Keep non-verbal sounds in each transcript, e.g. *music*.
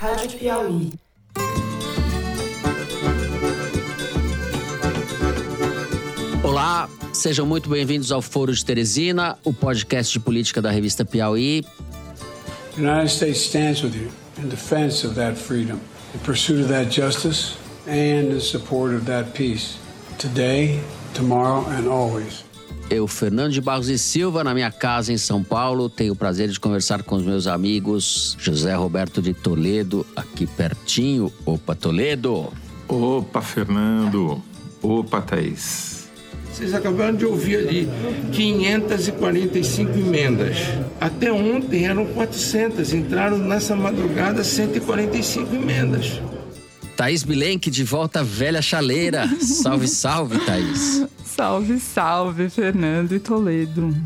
Rádio Piauí. Olá, sejam muito bem-vindos ao Foro de Teresina, o podcast de política da revista Piauí. The United States stands with you in defense of that freedom, in pursuit of that justice, and in support of that peace, today, tomorrow, and always. Eu, Fernando de Barros e Silva, na minha casa em São Paulo, tenho o prazer de conversar com os meus amigos José Roberto de Toledo, aqui pertinho. Opa, Toledo! Opa, Fernando! Opa, Thaís! Vocês acabaram de ouvir ali 545 emendas. Até ontem eram 400, entraram nessa madrugada 145 emendas. Thaís Bilenque de volta à velha chaleira. Salve, salve, Thaís. *laughs* Salve, salve, Fernando e Toledo.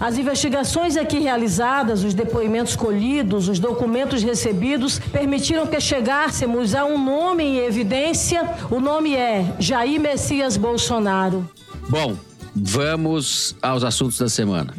As investigações aqui realizadas, os depoimentos colhidos, os documentos recebidos permitiram que chegássemos a um nome em evidência. O nome é Jair Messias Bolsonaro. Bom, vamos aos assuntos da semana.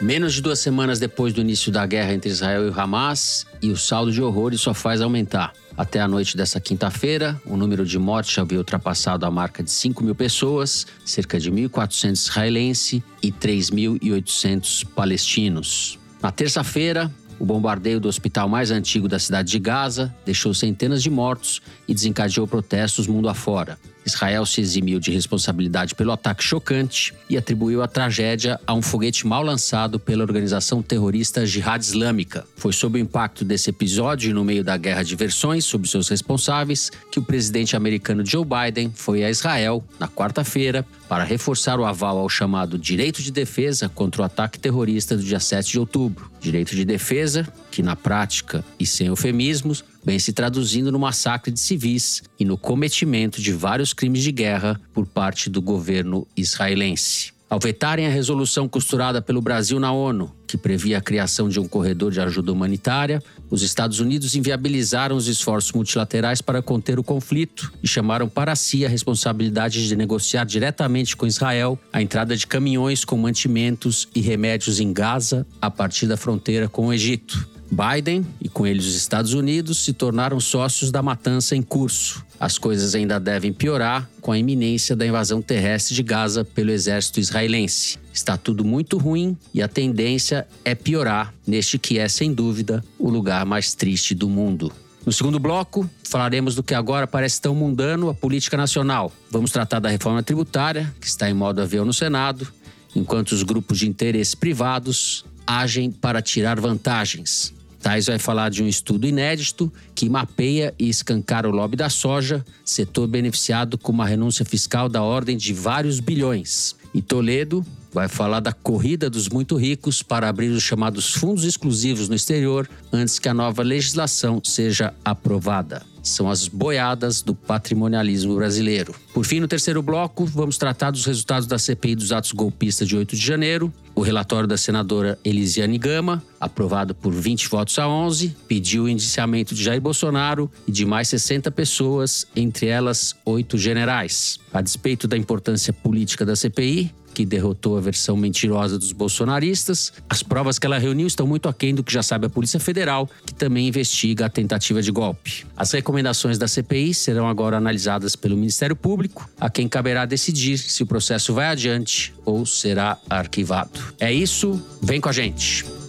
Menos de duas semanas depois do início da guerra entre Israel e Hamas, e o saldo de horrores só faz aumentar. Até a noite dessa quinta-feira, o número de mortes havia ultrapassado a marca de 5 mil pessoas, cerca de 1.400 israelenses e 3.800 palestinos. Na terça-feira, o bombardeio do hospital mais antigo da cidade de Gaza deixou centenas de mortos e desencadeou protestos mundo afora. Israel se eximiu de responsabilidade pelo ataque chocante e atribuiu a tragédia a um foguete mal lançado pela organização terrorista Jihad Islâmica. Foi sob o impacto desse episódio e no meio da guerra de versões sobre seus responsáveis que o presidente americano Joe Biden foi a Israel na quarta-feira para reforçar o aval ao chamado direito de defesa contra o ataque terrorista do dia 7 de outubro. Direito de defesa que, na prática e sem eufemismos, vem se traduzindo no massacre de civis e no cometimento de vários crimes de guerra por parte do governo israelense. Ao vetarem a resolução costurada pelo Brasil na ONU, que previa a criação de um corredor de ajuda humanitária, os Estados Unidos inviabilizaram os esforços multilaterais para conter o conflito e chamaram para si a responsabilidade de negociar diretamente com Israel a entrada de caminhões com mantimentos e remédios em Gaza a partir da fronteira com o Egito. Biden e com ele os Estados Unidos se tornaram sócios da matança em curso. As coisas ainda devem piorar com a iminência da invasão terrestre de Gaza pelo exército israelense. Está tudo muito ruim e a tendência é piorar neste que é, sem dúvida, o lugar mais triste do mundo. No segundo bloco, falaremos do que agora parece tão mundano, a política nacional. Vamos tratar da reforma tributária, que está em modo avião no Senado, enquanto os grupos de interesse privados agem para tirar vantagens. Tais vai falar de um estudo inédito que mapeia e escancara o lobby da soja, setor beneficiado com uma renúncia fiscal da ordem de vários bilhões. E Toledo vai falar da corrida dos muito ricos para abrir os chamados fundos exclusivos no exterior antes que a nova legislação seja aprovada. São as boiadas do patrimonialismo brasileiro. Por fim, no terceiro bloco, vamos tratar dos resultados da CPI dos atos golpistas de 8 de janeiro. O relatório da senadora Elisiane Gama, aprovado por 20 votos a 11, pediu o indiciamento de Jair Bolsonaro e de mais 60 pessoas, entre elas oito generais. A despeito da importância política da CPI, que derrotou a versão mentirosa dos bolsonaristas. As provas que ela reuniu estão muito aquém do que já sabe a Polícia Federal, que também investiga a tentativa de golpe. As recomendações da CPI serão agora analisadas pelo Ministério Público, a quem caberá decidir se o processo vai adiante ou será arquivado. É isso, vem com a gente.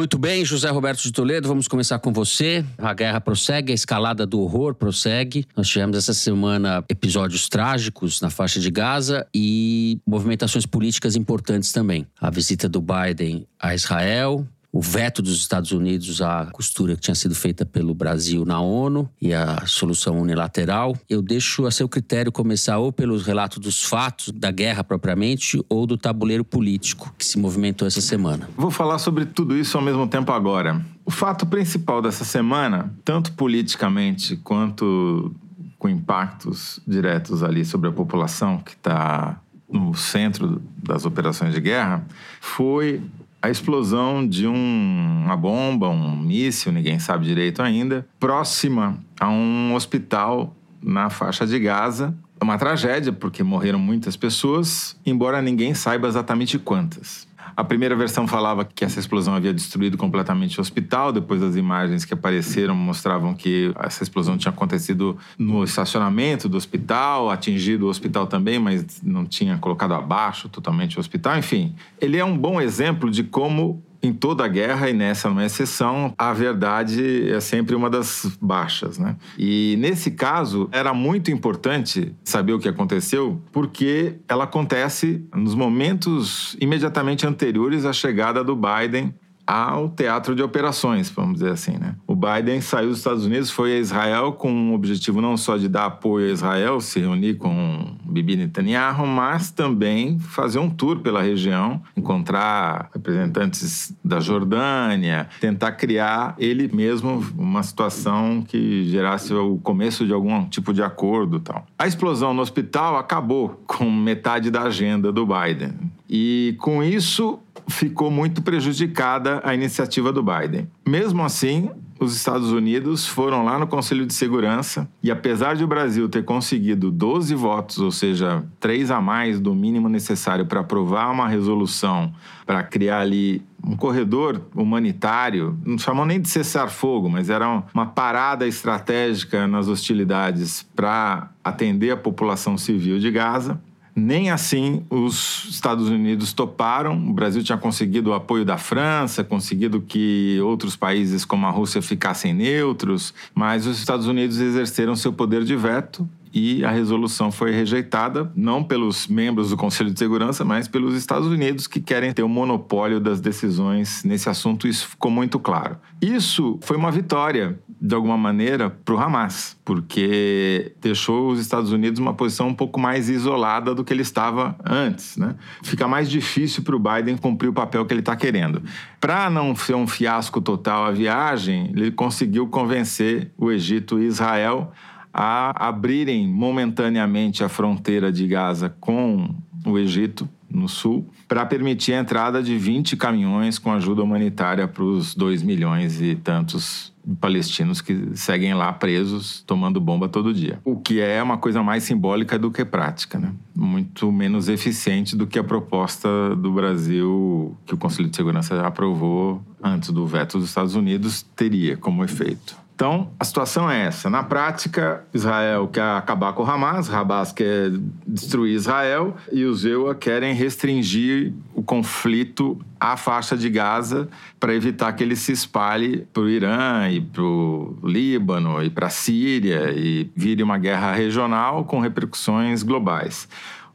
Muito bem, José Roberto de Toledo, vamos começar com você. A guerra prossegue, a escalada do horror prossegue. Nós tivemos essa semana episódios trágicos na faixa de Gaza e movimentações políticas importantes também. A visita do Biden a Israel, o veto dos Estados Unidos à costura que tinha sido feita pelo Brasil na ONU e a solução unilateral. Eu deixo a seu critério começar ou pelos relatos dos fatos da guerra propriamente ou do tabuleiro político que se movimentou essa semana. Vou falar sobre tudo isso ao mesmo tempo agora. O fato principal dessa semana, tanto politicamente quanto com impactos diretos ali sobre a população que está no centro das operações de guerra, foi a explosão de um, uma bomba, um míssil, ninguém sabe direito ainda, próxima a um hospital na faixa de Gaza, É uma tragédia, porque morreram muitas pessoas, embora ninguém saiba exatamente quantas. A primeira versão falava que essa explosão havia destruído completamente o hospital. Depois, as imagens que apareceram mostravam que essa explosão tinha acontecido no estacionamento do hospital, atingido o hospital também, mas não tinha colocado abaixo totalmente o hospital. Enfim, ele é um bom exemplo de como em toda a guerra, e nessa não é exceção, a verdade é sempre uma das baixas. Né? E nesse caso, era muito importante saber o que aconteceu, porque ela acontece nos momentos imediatamente anteriores à chegada do Biden ao teatro de operações, vamos dizer assim. Né? O Biden saiu dos Estados Unidos, foi a Israel com o objetivo não só de dar apoio a Israel, se reunir com Bibi Netanyahu, mas também fazer um tour pela região, encontrar representantes da Jordânia, tentar criar ele mesmo uma situação que gerasse o começo de algum tipo de acordo tal. A explosão no hospital acabou com metade da agenda do Biden. E com isso, ficou muito prejudicada a iniciativa do Biden. Mesmo assim, os Estados Unidos foram lá no Conselho de Segurança e, apesar de o Brasil ter conseguido 12 votos, ou seja, três a mais do mínimo necessário para aprovar uma resolução para criar ali um corredor humanitário, não chamam nem de cessar-fogo, mas era uma parada estratégica nas hostilidades para atender a população civil de Gaza. Nem assim os Estados Unidos toparam. O Brasil tinha conseguido o apoio da França, conseguido que outros países como a Rússia ficassem neutros, mas os Estados Unidos exerceram seu poder de veto e a resolução foi rejeitada, não pelos membros do Conselho de Segurança, mas pelos Estados Unidos que querem ter o monopólio das decisões nesse assunto. Isso ficou muito claro. Isso foi uma vitória, de alguma maneira, para o Hamas, porque deixou os Estados Unidos uma posição um pouco mais isolada do que ele estava antes. Né? Fica mais difícil para o Biden cumprir o papel que ele está querendo. Para não ser um fiasco total a viagem, ele conseguiu convencer o Egito e Israel a abrirem momentaneamente a fronteira de Gaza com o Egito, no sul, para permitir a entrada de 20 caminhões com ajuda humanitária para os 2 milhões e tantos palestinos que seguem lá presos, tomando bomba todo dia. O que é uma coisa mais simbólica do que prática, né? Muito menos eficiente do que a proposta do Brasil, que o Conselho de Segurança aprovou antes do veto dos Estados Unidos, teria como efeito. Então, a situação é essa. Na prática, Israel quer acabar com o Hamas, Hamas quer destruir Israel e os EUA querem restringir o conflito à faixa de Gaza para evitar que ele se espalhe para o Irã e para o Líbano e para a Síria e vire uma guerra regional com repercussões globais.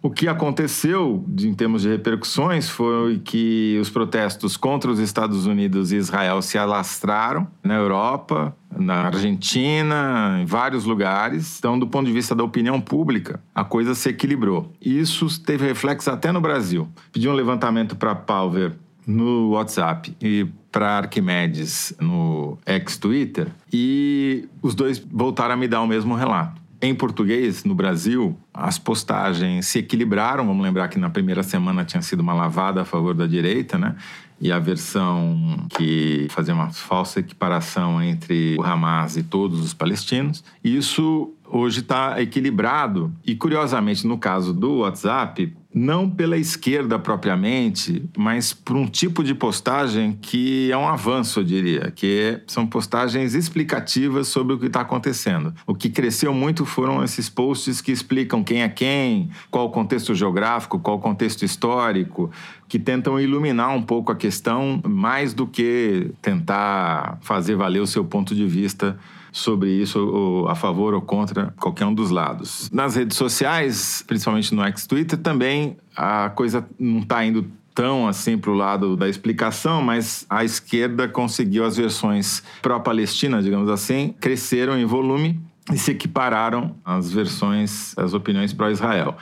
O que aconteceu em termos de repercussões foi que os protestos contra os Estados Unidos e Israel se alastraram na Europa, na Argentina, em vários lugares. Então, do ponto de vista da opinião pública, a coisa se equilibrou. Isso teve reflexo até no Brasil. Pedi um levantamento para Palver no WhatsApp e para Arquimedes no ex-Twitter e os dois voltaram a me dar o mesmo relato. Em português, no Brasil, as postagens se equilibraram. Vamos lembrar que na primeira semana tinha sido uma lavada a favor da direita, né? E a versão que fazia uma falsa equiparação entre o Hamas e todos os palestinos. Isso hoje está equilibrado. E, curiosamente, no caso do WhatsApp, não pela esquerda propriamente, mas por um tipo de postagem que é um avanço, eu diria, que são postagens explicativas sobre o que está acontecendo. O que cresceu muito foram esses posts que explicam quem é quem, qual o contexto geográfico, qual o contexto histórico, que tentam iluminar um pouco a questão mais do que tentar fazer valer o seu ponto de vista sobre isso, ou a favor ou contra qualquer um dos lados. Nas redes sociais, principalmente no ex-Twitter, também a coisa não está indo tão assim para o lado da explicação, mas a esquerda conseguiu as versões pró-Palestina, digamos assim, cresceram em volume e se equipararam às versões, às opiniões pró-Israel.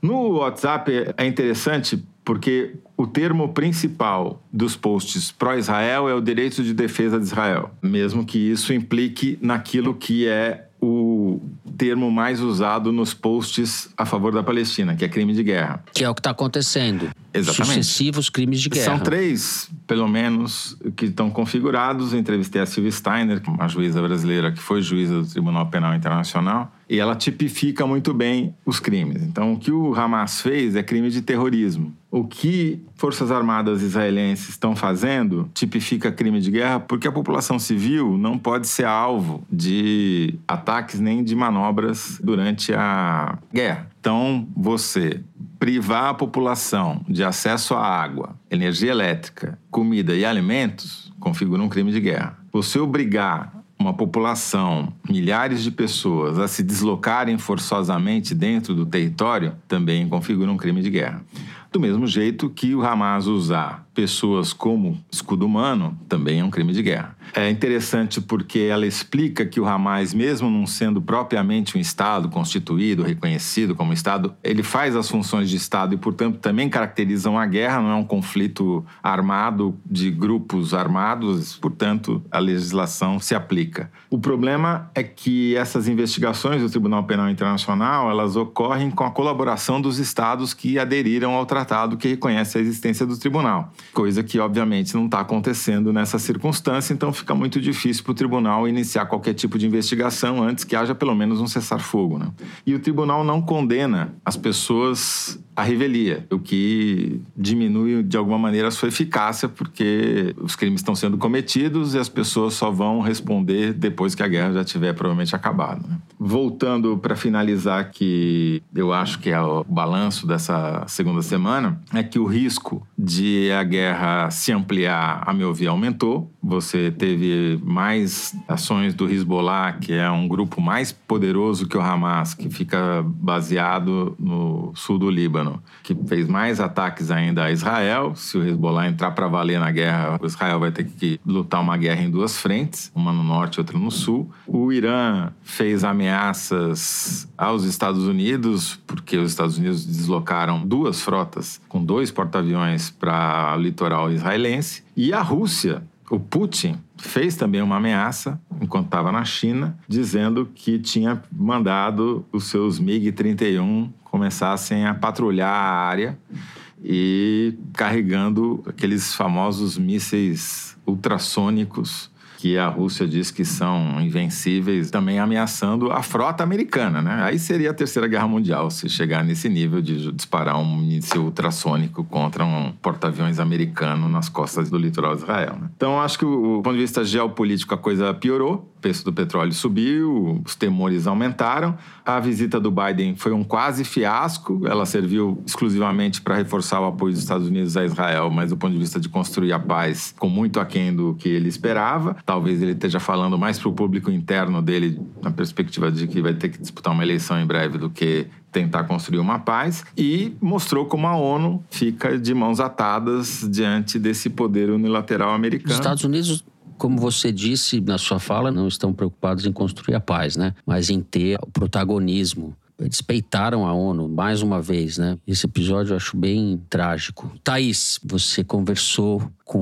No WhatsApp é interessante porque o termo principal dos posts pró-Israel é o direito de defesa de Israel, mesmo que isso implique naquilo que é o termo mais usado nos posts a favor da Palestina, que é crime de guerra. Que é o que está acontecendo. Exatamente. Sucessivos crimes de guerra. São três, pelo menos, que estão configurados. Eu entrevistei a Silvia Steiner, uma juíza brasileira que foi juíza do Tribunal Penal Internacional, E ela tipifica muito bem os crimes. Então, o que o Hamas fez é crime de terrorismo. O que Forças Armadas israelenses estão fazendo tipifica crime de guerra porque a população civil não pode ser alvo de ataques nem de manobras durante a guerra. Então, você privar a população de acesso à água, energia elétrica, comida e alimentos configura um crime de guerra. Você obrigar uma população, milhares de pessoas, a se deslocarem forçosamente dentro do território, também configura um crime de guerra. Do mesmo jeito que o Hamas usar pessoas como escudo humano também é um crime de guerra. É interessante porque ela explica que o Hamas, mesmo não sendo propriamente um Estado constituído, reconhecido como Estado, ele faz as funções de Estado e, portanto, também caracteriza uma guerra, não é um conflito armado de grupos armados, portanto, a legislação se aplica. O problema é que essas investigações do Tribunal Penal Internacional, elas ocorrem com a colaboração dos estados que aderiram ao tratado que reconhece a existência do tribunal coisa que obviamente não está acontecendo nessa circunstância, então fica muito difícil para o tribunal iniciar qualquer tipo de investigação antes que haja pelo menos um cessar-fogo. Né? E o tribunal não condena as pessoas à revelia, o que diminui de alguma maneira a sua eficácia, porque os crimes estão sendo cometidos e as pessoas só vão responder depois que a guerra já tiver provavelmente acabado. Né? Voltando para finalizar, que eu acho que é o balanço dessa segunda semana, é que o risco de a guerra se ampliar, a meu ver, aumentou. Você teve mais ações do Hezbollah, que é um grupo mais poderoso que o Hamas, que fica baseado no sul do Líbano, que fez mais ataques ainda a Israel. Se o Hezbollah entrar para valer na guerra, o Israel vai ter que lutar uma guerra em duas frentes, uma no norte e outra no sul. O Irã fez ameaças aos Estados Unidos, porque os Estados Unidos deslocaram duas frotas com dois porta-aviões para o litoral israelense. E a Rússia o Putin fez também uma ameaça, enquanto estava na China, dizendo que tinha mandado os seus MiG-31 começassem a patrulhar a área e carregando aqueles famosos mísseis ultrassônicos que a Rússia diz que são invencíveis, também ameaçando a frota americana, né? Aí seria a Terceira Guerra Mundial se chegar nesse nível de disparar um míssil ultrassônico contra um porta-aviões americano nas costas do litoral de Israel. Né? Então, acho que, do ponto de vista geopolítico, a coisa piorou o preço do petróleo subiu, os temores aumentaram. A visita do Biden foi um quase fiasco. Ela serviu exclusivamente para reforçar o apoio dos Estados Unidos a Israel, mas do ponto de vista de construir a paz, com muito aquém do que ele esperava. Talvez ele esteja falando mais para o público interno dele, na perspectiva de que vai ter que disputar uma eleição em breve, do que tentar construir uma paz e mostrou como a ONU fica de mãos atadas diante desse poder unilateral americano. Os Estados Unidos como você disse na sua fala, não estão preocupados em construir a paz, né? Mas em ter o protagonismo despeitaram a ONU mais uma vez, né? Esse episódio eu acho bem trágico. Thaís, você conversou com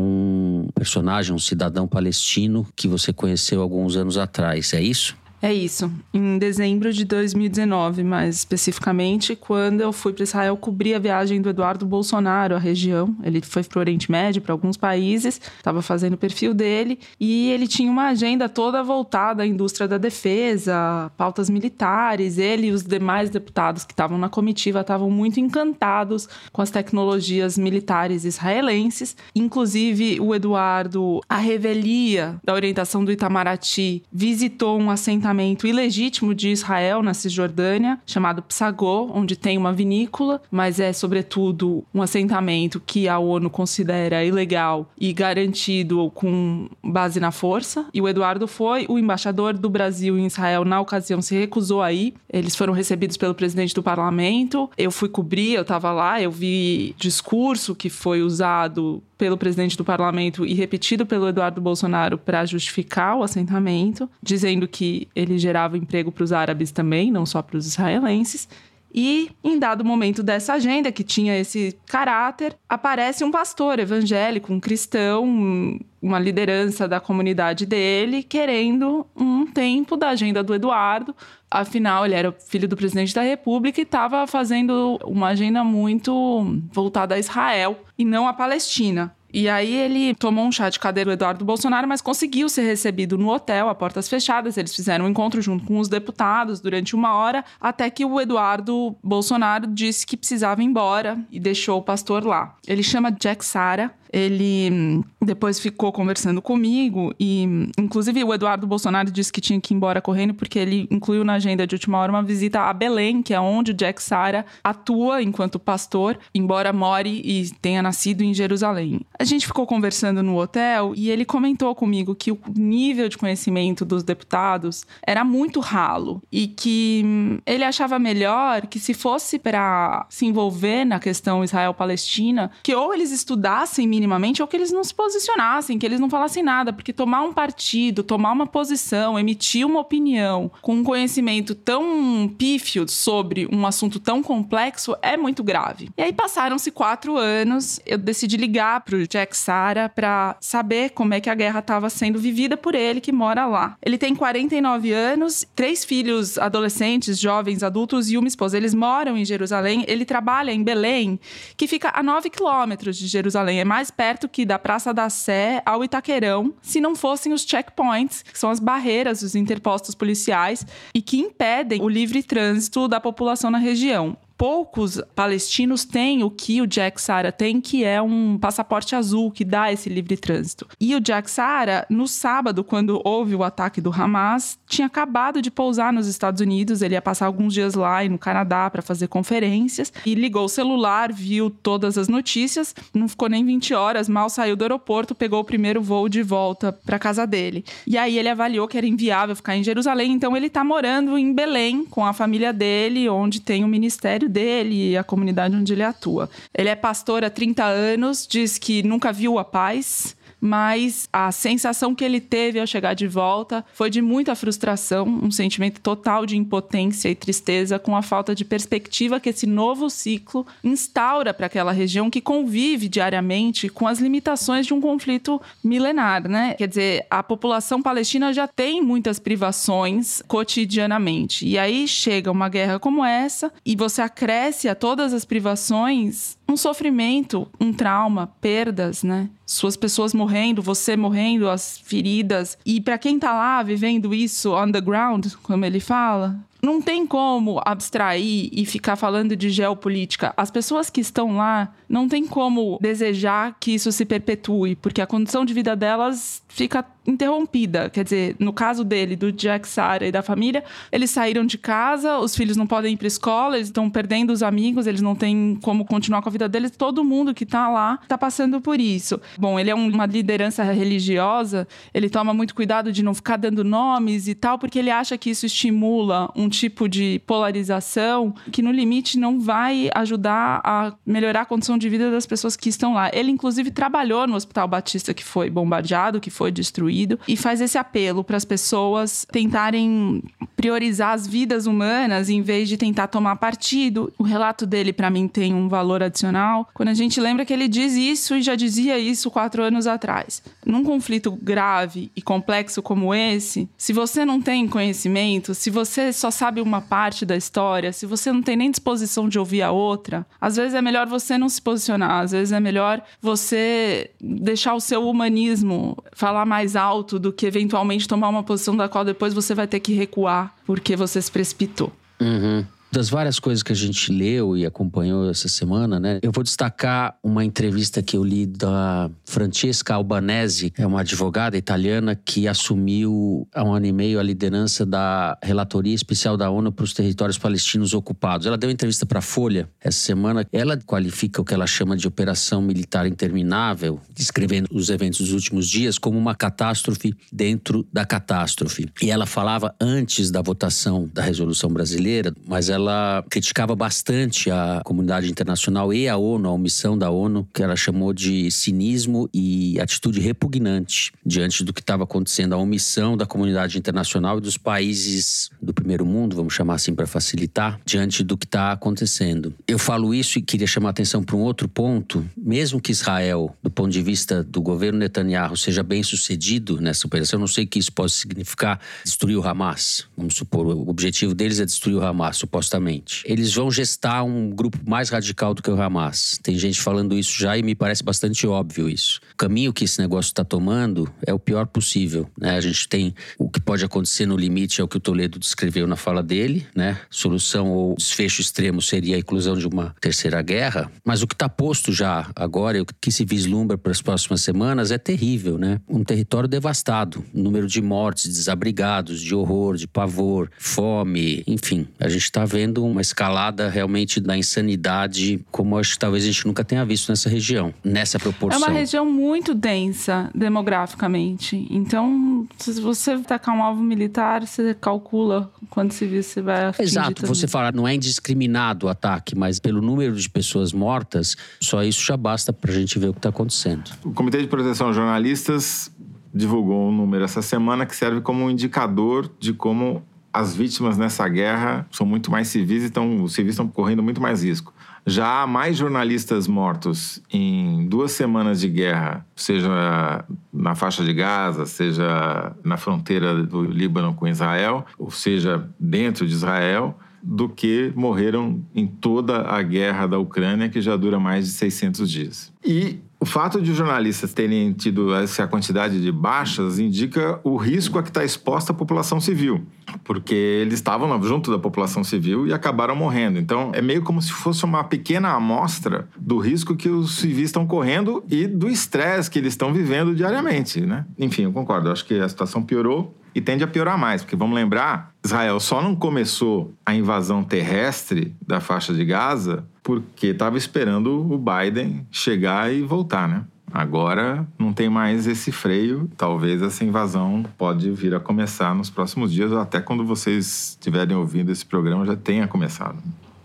um personagem, um cidadão palestino que você conheceu alguns anos atrás, é isso? É isso. Em dezembro de 2019, mais especificamente, quando eu fui para Israel cobrir a viagem do Eduardo Bolsonaro à região. Ele foi para o Oriente Médio, para alguns países, estava fazendo o perfil dele e ele tinha uma agenda toda voltada à indústria da defesa, pautas militares. Ele e os demais deputados que estavam na comitiva estavam muito encantados com as tecnologias militares israelenses. Inclusive, o Eduardo, a revelia da orientação do Itamaraty, visitou um assentamento assentamento ilegítimo de Israel na Cisjordânia, chamado Psagot, onde tem uma vinícola, mas é sobretudo um assentamento que a ONU considera ilegal e garantido com base na força. E o Eduardo foi, o embaixador do Brasil em Israel na ocasião se recusou a ir. Eles foram recebidos pelo presidente do parlamento. Eu fui cobrir, eu estava lá, eu vi discurso que foi usado pelo presidente do parlamento e repetido pelo Eduardo Bolsonaro para justificar o assentamento, dizendo que ele gerava emprego para os árabes também, não só para os israelenses. E, em dado momento dessa agenda, que tinha esse caráter, aparece um pastor evangélico, um cristão, uma liderança da comunidade dele, querendo um tempo da agenda do Eduardo. Afinal, ele era filho do presidente da República e estava fazendo uma agenda muito voltada a Israel e não a Palestina. E aí ele tomou um chá de cadeira do Eduardo Bolsonaro, mas conseguiu ser recebido no hotel, a portas fechadas. Eles fizeram um encontro junto com os deputados durante uma hora, até que o Eduardo Bolsonaro disse que precisava ir embora e deixou o pastor lá. Ele chama Jack Sara, ele depois ficou conversando comigo e, inclusive, o Eduardo Bolsonaro disse que tinha que ir embora correndo porque ele incluiu na agenda de última hora uma visita a Belém, que é onde o Jack Sara atua enquanto pastor, embora more e tenha nascido em Jerusalém. A gente ficou conversando no hotel e ele comentou comigo que o nível de conhecimento dos deputados era muito ralo e que hum, ele achava melhor que se fosse para se envolver na questão Israel-Palestina, que ou eles estudassem minimamente ou que eles não se posicionassem, que eles não falassem nada, porque tomar um partido, tomar uma posição, emitir uma opinião com um conhecimento tão pífio sobre um assunto tão complexo é muito grave. E aí passaram-se quatro anos, eu decidi ligar pro Jack Sara para saber como é que a guerra estava sendo vivida por ele, que mora lá. Ele tem 49 anos, três filhos adolescentes, jovens, adultos e uma esposa. Eles moram em Jerusalém, ele trabalha em Belém, que fica a 9 quilômetros de Jerusalém, é mais mais perto que da Praça da Sé ao Itaquerão, se não fossem os checkpoints, que são as barreiras, os interpostos policiais, e que impedem o livre trânsito da população na região poucos palestinos têm o que o Jack Sara tem, que é um passaporte azul que dá esse livre trânsito. E o Jack Sara, no sábado, quando houve o ataque do Hamas, tinha acabado de pousar nos Estados Unidos, ele ia passar alguns dias lá e no Canadá para fazer conferências e ligou o celular, viu todas as notícias, não ficou nem 20 horas, mal saiu do aeroporto, pegou o primeiro voo de volta para casa dele. E aí ele avaliou que era inviável ficar em Jerusalém, então ele está morando em Belém com a família dele, onde tem o ministério dele e a comunidade onde ele atua. Ele é pastor há 30 anos, diz que nunca viu a paz, mas a sensação que ele teve ao chegar de volta foi de muita frustração, um sentimento total de impotência e tristeza com a falta de perspectiva que esse novo ciclo instaura para aquela região que convive diariamente com as limitações de um conflito milenar, né? Quer dizer, a população palestina já tem muitas privações cotidianamente. E aí chega uma guerra como essa e você acresce a todas as privações um sofrimento, um trauma, perdas, né? Suas pessoas morrendo, você morrendo, as feridas. E para quem tá lá vivendo isso on the ground, como ele fala, não tem como abstrair e ficar falando de geopolítica. As pessoas que estão lá não tem como desejar que isso se perpetue, porque a condição de vida delas fica interrompida. Quer dizer, no caso dele, do Jack Sara e da família, eles saíram de casa, os filhos não podem ir para escola, eles estão perdendo os amigos, eles não têm como continuar com a vida deles. Todo mundo que está lá está passando por isso. Bom, ele é uma liderança religiosa, ele toma muito cuidado de não ficar dando nomes e tal, porque ele acha que isso estimula um tipo de polarização que, no limite, não vai ajudar a melhorar a condição de vida das pessoas que estão lá. Ele, inclusive, trabalhou no Hospital Batista que foi bombardeado, que foi destruído, e faz esse apelo para as pessoas tentarem priorizar as vidas humanas em vez de tentar tomar partido. O relato dele, para mim, tem um valor adicional. Quando a gente lembra que ele diz isso e já dizia isso quatro anos atrás. Num conflito grave e complexo como esse, se você não tem conhecimento, se você só sabe uma parte da história, se você não tem nem disposição de ouvir a outra, às vezes é melhor você não se posicionar, às vezes é melhor você deixar o seu humanismo falar mais alto do que eventualmente tomar uma posição da qual depois você vai ter que recuar porque você se precipitou. Uhum das várias coisas que a gente leu e acompanhou essa semana, né? Eu vou destacar uma entrevista que eu li da Francesca Albanese, é uma advogada italiana que assumiu há um ano e meio a liderança da Relatoria Especial da ONU para os Territórios Palestinos Ocupados. Ela deu uma entrevista para a Folha essa semana. Ela qualifica o que ela chama de operação militar interminável, descrevendo os eventos dos últimos dias como uma catástrofe dentro da catástrofe. E ela falava antes da votação da resolução brasileira, mas ela ela criticava bastante a comunidade internacional e a ONU, a omissão da ONU, que ela chamou de cinismo e atitude repugnante diante do que estava acontecendo, a omissão da comunidade internacional e dos países do primeiro mundo, vamos chamar assim para facilitar, diante do que está acontecendo. Eu falo isso e queria chamar atenção para um outro ponto, mesmo que Israel, do ponto de vista do governo Netanyahu, seja bem sucedido nessa operação, eu não sei o que isso pode significar destruir o Hamas. Vamos supor, o objetivo deles é destruir o Hamas, suposto supostamente. Eles vão gestar um grupo mais radical do que o Hamas. Tem gente falando isso já e me parece bastante óbvio isso. O caminho que esse negócio está tomando é o pior possível. Né? A gente tem o que pode acontecer no limite, é o que o Toledo descreveu na fala dele. Né? Solução ou desfecho extremo seria a inclusão de uma terceira guerra. Mas o que está posto já agora, o que se vislumbra para as próximas semanas, é terrível. Né? Um território devastado, número de mortes, desabrigados, de horror, de pavor, fome, enfim. A gente está vendo uma escalada realmente da insanidade, como acho que talvez a gente nunca tenha visto nessa região, nessa proporção. É uma região muito densa demograficamente. Então, se você tacar um alvo militar, você calcula quantos civis você vai. Exato, também. você fala, não é indiscriminado o ataque, mas pelo número de pessoas mortas, só isso já basta para a gente ver o que está acontecendo. O Comitê de Proteção a Jornalistas divulgou um número essa semana que serve como um indicador de como as vítimas nessa guerra são muito mais civis e estão, os civis estão correndo muito mais risco. Já há mais jornalistas mortos em duas semanas de guerra, seja na faixa de Gaza, seja na fronteira do Líbano com Israel, ou seja dentro de Israel, do que morreram em toda a guerra da Ucrânia, que já dura mais de 600 dias. E o fato de os jornalistas terem tido essa quantidade de baixas indica o risco a que está exposta a população civil, porque eles estavam junto da população civil e acabaram morrendo. Então, é meio como se fosse uma pequena amostra do risco que os civis estão correndo e do estresse que eles estão vivendo diariamente, né? Enfim, eu concordo. Acho que a situação piorou e tende a piorar mais, porque vamos lembrar, Israel só não começou a invasão terrestre da faixa de Gaza porque estava esperando o Biden chegar e voltar, né? Agora não tem mais esse freio. Talvez essa invasão pode vir a começar nos próximos dias, ou até quando vocês estiverem ouvindo esse programa já tenha começado.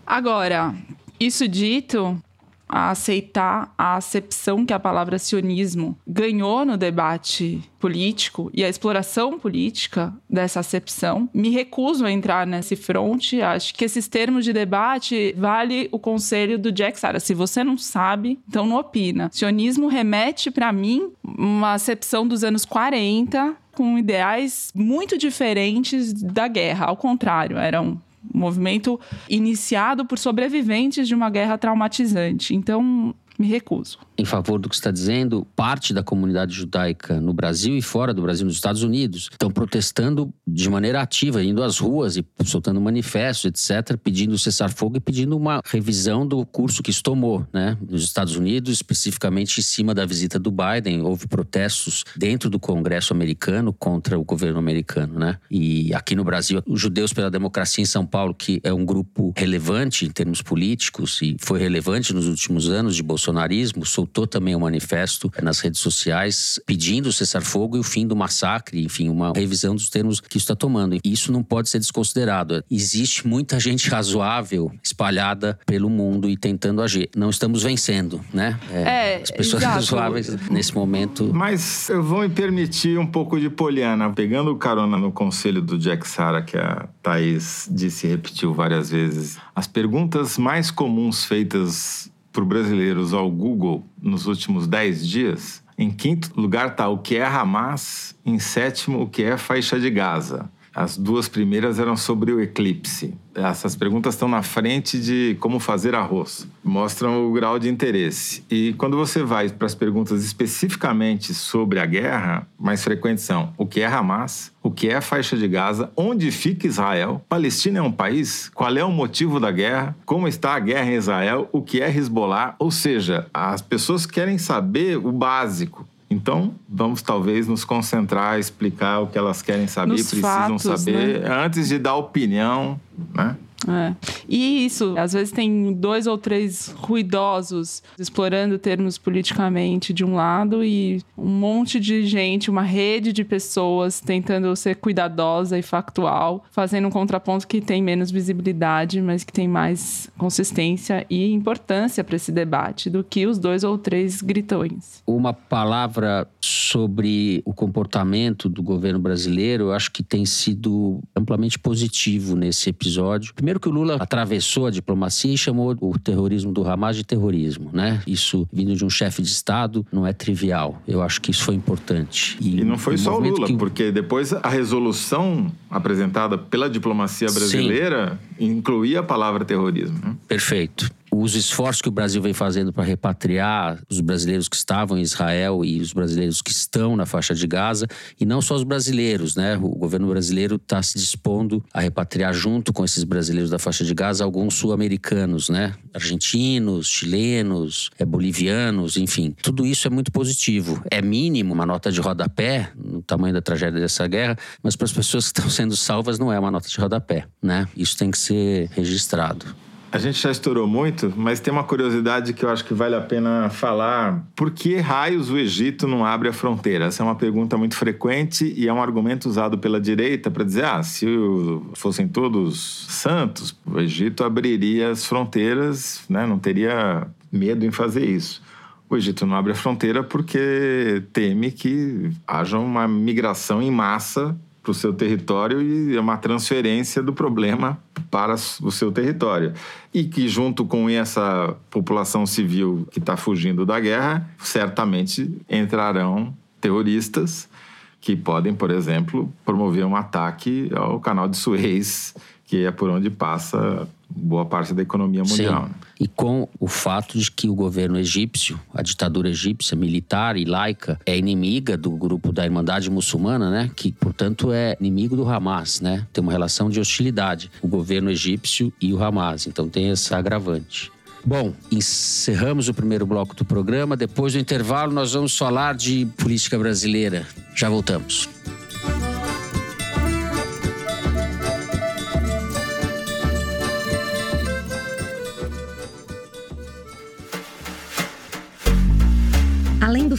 Agora, isso dito, a aceitar a acepção que a palavra sionismo ganhou no debate político e a exploração política dessa acepção. Me recuso a entrar nesse fronte. Acho que esses termos de debate vale o conselho do Jack Sara. Se você não sabe, então não opina. Sionismo remete para mim uma acepção dos anos 40 com ideais muito diferentes da guerra. Ao contrário, eram movimento iniciado por sobreviventes de uma guerra traumatizante. Então, me recuso. Em favor do que está dizendo, parte da comunidade judaica no Brasil e fora do Brasil, nos Estados Unidos, estão protestando de maneira ativa, indo às ruas e soltando manifestos, etc., pedindo cessar-fogo e pedindo uma revisão do curso que isso tomou, né? Nos Estados Unidos, especificamente em cima da visita do Biden, houve protestos dentro do Congresso americano contra o governo americano, né? E aqui no Brasil, os Judeus pela Democracia em São Paulo, que é um grupo relevante em termos políticos e foi relevante nos últimos anos de bolsonarismo soltou também um manifesto nas redes sociais pedindo o cessar-fogo e o fim do massacre, enfim, uma revisão dos termos que isso está tomando. E isso não pode ser desconsiderado. Existe muita gente razoável espalhada pelo mundo e tentando agir. Não estamos vencendo, né? É, as pessoas exato. razoáveis nesse momento. Mas eu vou me permitir um pouco de poliana, pegando o carona no conselho do Jack Sara, que a Thaís disse e repetiu várias vezes. As perguntas mais comuns feitas por brasileiros ao Google nos últimos 10 dias. Em quinto lugar está o que é Hamas, em sétimo, o que é faixa de Gaza. As duas primeiras eram sobre o eclipse. Essas perguntas estão na frente de como fazer arroz. Mostram o grau de interesse. E quando você vai para as perguntas especificamente sobre a guerra, mais frequentes são o que é Hamas, o que é a faixa de Gaza, onde fica Israel, Palestina é um país, qual é o motivo da guerra, como está a guerra em Israel, o que é Hezbollah. Ou seja, as pessoas querem saber o básico. Então, vamos talvez nos concentrar, explicar o que elas querem saber, Nos precisam fatos, saber, né? antes de dar opinião, né? É. E isso, às vezes tem dois ou três ruidosos explorando termos politicamente de um lado e um monte de gente, uma rede de pessoas tentando ser cuidadosa e factual, fazendo um contraponto que tem menos visibilidade, mas que tem mais consistência e importância para esse debate do que os dois ou três gritões. Uma palavra sobre o comportamento do governo brasileiro, eu acho que tem sido amplamente positivo nesse episódio. Primeiro que o Lula atravessou a diplomacia e chamou o terrorismo do Hamas de terrorismo, né? Isso vindo de um chefe de Estado não é trivial. Eu acho que isso foi importante. E, e não foi só o Lula, que... porque depois a resolução apresentada pela diplomacia brasileira Sim. Incluía a palavra terrorismo. Né? Perfeito os esforços que o Brasil vem fazendo para repatriar os brasileiros que estavam em Israel e os brasileiros que estão na faixa de Gaza, e não só os brasileiros, né? O governo brasileiro está se dispondo a repatriar junto com esses brasileiros da faixa de Gaza alguns sul-americanos, né? Argentinos, chilenos, é, bolivianos, enfim. Tudo isso é muito positivo. É mínimo uma nota de rodapé no tamanho da tragédia dessa guerra, mas para as pessoas que estão sendo salvas não é uma nota de rodapé, né? Isso tem que ser registrado. A gente já estourou muito, mas tem uma curiosidade que eu acho que vale a pena falar. Por que raios o Egito não abre a fronteira? Essa é uma pergunta muito frequente e é um argumento usado pela direita para dizer: ah, se fossem todos santos, o Egito abriria as fronteiras, né? não teria medo em fazer isso. O Egito não abre a fronteira porque teme que haja uma migração em massa para o seu território e é uma transferência do problema para o seu território. E que, junto com essa população civil que está fugindo da guerra, certamente entrarão terroristas que podem, por exemplo, promover um ataque ao canal de Suez, que é por onde passa boa parte da economia mundial. Sim. E com o fato de que o governo egípcio, a ditadura egípcia, militar e laica, é inimiga do grupo da Irmandade Muçulmana, né? Que, portanto, é inimigo do Hamas, né? Tem uma relação de hostilidade, o governo egípcio e o Hamas. Então tem essa agravante. Bom, encerramos o primeiro bloco do programa. Depois do intervalo, nós vamos falar de política brasileira. Já voltamos.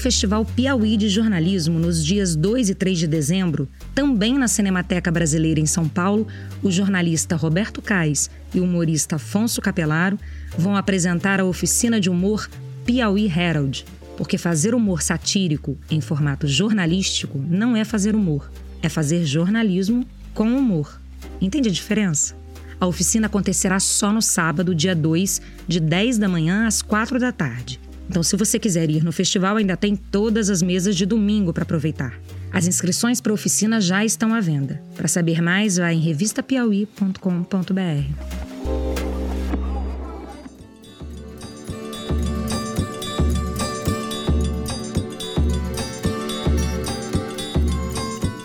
Festival Piauí de Jornalismo nos dias 2 e 3 de dezembro, também na Cinemateca Brasileira em São Paulo, o jornalista Roberto Cais e o humorista Afonso Capelaro vão apresentar a oficina de humor Piauí Herald, porque fazer humor satírico em formato jornalístico não é fazer humor, é fazer jornalismo com humor. Entende a diferença? A oficina acontecerá só no sábado, dia 2, de 10 da manhã às 4 da tarde. Então, se você quiser ir no festival, ainda tem todas as mesas de domingo para aproveitar. As inscrições para a oficina já estão à venda. Para saber mais, vá em revistapiauí.com.br.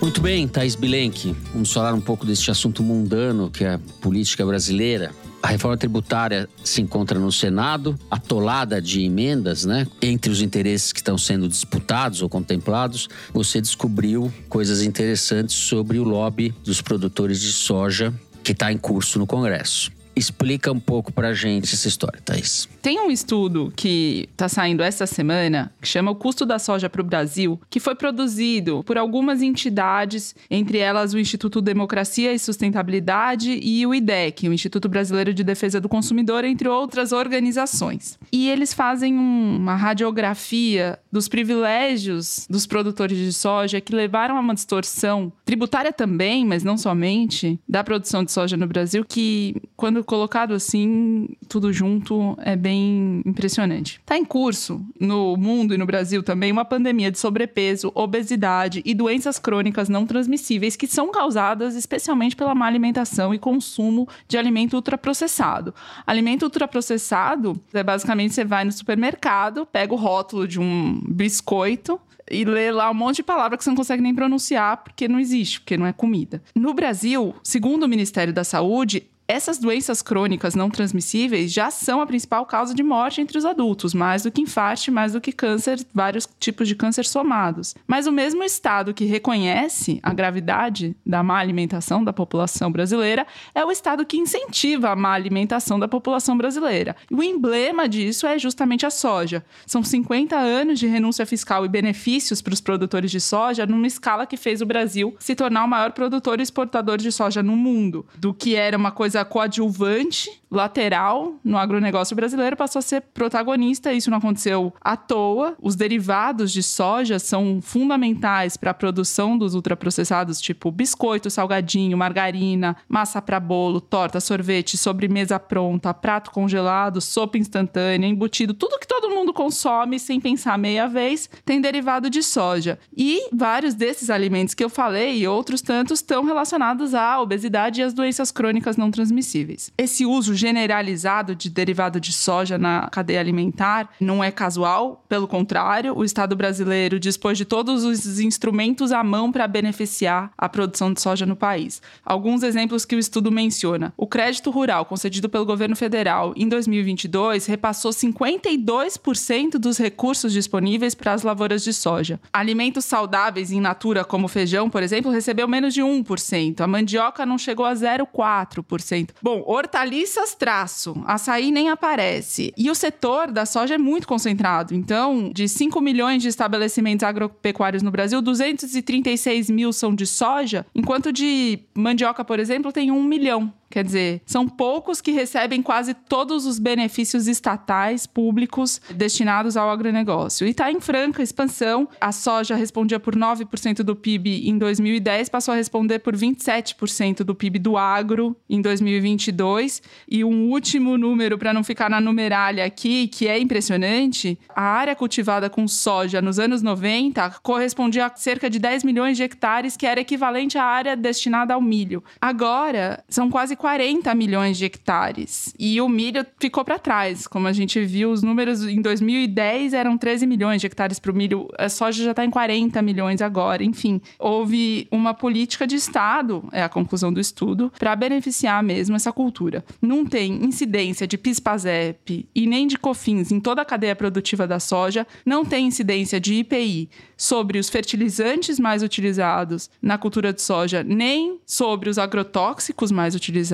Muito bem, Thaís Bilenque. Vamos falar um pouco deste assunto mundano que é a política brasileira. A reforma tributária se encontra no Senado, atolada de emendas, né? Entre os interesses que estão sendo disputados ou contemplados, você descobriu coisas interessantes sobre o lobby dos produtores de soja que está em curso no Congresso. Explica um pouco pra gente essa história, Thaís. Tem um estudo que tá saindo essa semana que chama O Custo da Soja para o Brasil, que foi produzido por algumas entidades, entre elas o Instituto Democracia e Sustentabilidade e o IDEC, o Instituto Brasileiro de Defesa do Consumidor, entre outras organizações. E eles fazem uma radiografia dos privilégios dos produtores de soja que levaram a uma distorção tributária também, mas não somente, da produção de soja no Brasil, que quando colocado assim, tudo junto, é bem impressionante. Está em curso, no mundo e no Brasil também, uma pandemia de sobrepeso, obesidade e doenças crônicas não transmissíveis que são causadas especialmente pela má alimentação e consumo de alimento ultraprocessado. Alimento ultraprocessado é basicamente você vai no supermercado, pega o rótulo de um biscoito, e lê lá um monte de palavra que você não consegue nem pronunciar porque não existe, porque não é comida. No Brasil, segundo o Ministério da Saúde, essas doenças crônicas não transmissíveis já são a principal causa de morte entre os adultos, mais do que infarto, mais do que câncer, vários tipos de câncer somados. Mas o mesmo estado que reconhece a gravidade da má alimentação da população brasileira é o estado que incentiva a má alimentação da população brasileira. E o emblema disso é justamente a soja. São 50 anos de renúncia fiscal e benefícios para os produtores de soja numa escala que fez o Brasil se tornar o maior produtor e exportador de soja no mundo, do que era uma coisa coadjuvante, lateral no agronegócio brasileiro, passou a ser protagonista. Isso não aconteceu à toa. Os derivados de soja são fundamentais para a produção dos ultraprocessados, tipo biscoito, salgadinho, margarina, massa para bolo, torta, sorvete, sobremesa pronta, prato congelado, sopa instantânea, embutido, tudo que todo mundo consome sem pensar meia vez tem derivado de soja. E vários desses alimentos que eu falei e outros tantos estão relacionados à obesidade e às doenças crônicas não transmissíveis. Esse uso generalizado de derivado de soja na cadeia alimentar não é casual, pelo contrário, o Estado brasileiro dispôs de todos os instrumentos à mão para beneficiar a produção de soja no país. Alguns exemplos que o estudo menciona: o crédito rural concedido pelo governo federal em 2022 repassou 52% dos recursos disponíveis para as lavouras de soja. Alimentos saudáveis em natura, como feijão, por exemplo, recebeu menos de 1%. A mandioca não chegou a 0,4%. Bom, hortaliças traço, açaí nem aparece. E o setor da soja é muito concentrado. Então, de 5 milhões de estabelecimentos agropecuários no Brasil, 236 mil são de soja, enquanto de mandioca, por exemplo, tem 1 milhão. Quer dizer, são poucos que recebem quase todos os benefícios estatais públicos destinados ao agronegócio. E está em franca expansão. A soja respondia por 9% do PIB em 2010, passou a responder por 27% do PIB do agro em 2022. E um último número, para não ficar na numeralha aqui, que é impressionante: a área cultivada com soja nos anos 90 correspondia a cerca de 10 milhões de hectares, que era equivalente à área destinada ao milho. Agora, são quase 40 milhões de hectares. E o milho ficou para trás. Como a gente viu, os números em 2010 eram 13 milhões de hectares para o milho. A soja já está em 40 milhões agora. Enfim, houve uma política de Estado, é a conclusão do estudo, para beneficiar mesmo essa cultura. Não tem incidência de PIS-PASEP e nem de COFINS em toda a cadeia produtiva da soja. Não tem incidência de IPI sobre os fertilizantes mais utilizados na cultura de soja, nem sobre os agrotóxicos mais utilizados.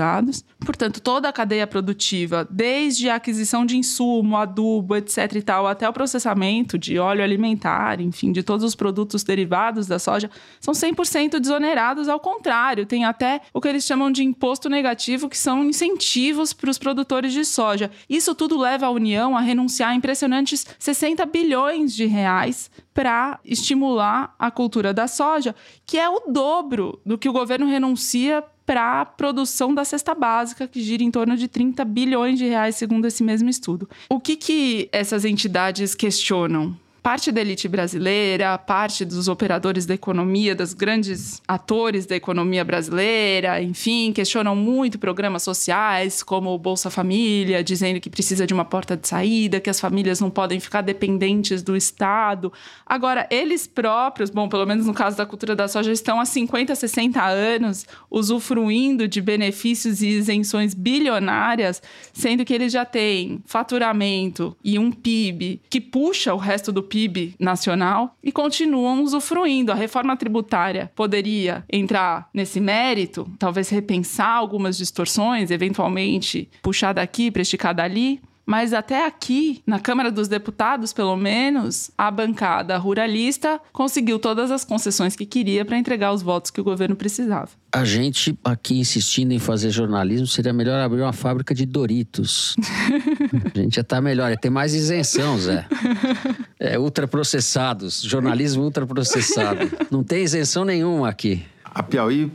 Portanto, toda a cadeia produtiva, desde a aquisição de insumo, adubo, etc e tal, até o processamento de óleo alimentar, enfim, de todos os produtos derivados da soja, são 100% desonerados, ao contrário, tem até o que eles chamam de imposto negativo, que são incentivos para os produtores de soja. Isso tudo leva a União a renunciar a impressionantes 60 bilhões de reais para estimular a cultura da soja, que é o dobro do que o governo renuncia para a produção da cesta básica, que gira em torno de 30 bilhões de reais, segundo esse mesmo estudo. O que, que essas entidades questionam? Parte da elite brasileira, parte dos operadores da economia, dos grandes atores da economia brasileira, enfim, questionam muito programas sociais como o Bolsa Família, dizendo que precisa de uma porta de saída, que as famílias não podem ficar dependentes do Estado. Agora, eles próprios, bom, pelo menos no caso da cultura da soja, estão há 50, 60 anos usufruindo de benefícios e isenções bilionárias, sendo que eles já têm faturamento e um PIB que puxa o resto do PIB PIB nacional e continuam usufruindo. A reforma tributária poderia entrar nesse mérito, talvez repensar algumas distorções, eventualmente puxar daqui, presticar dali. Mas até aqui, na Câmara dos Deputados, pelo menos, a bancada ruralista conseguiu todas as concessões que queria para entregar os votos que o governo precisava. A gente aqui insistindo em fazer jornalismo, seria melhor abrir uma fábrica de Doritos. *laughs* a gente já está melhor, ia ter mais isenção, Zé. É, ultraprocessados, jornalismo ultraprocessado. *laughs* Não tem isenção nenhuma aqui. A Piauí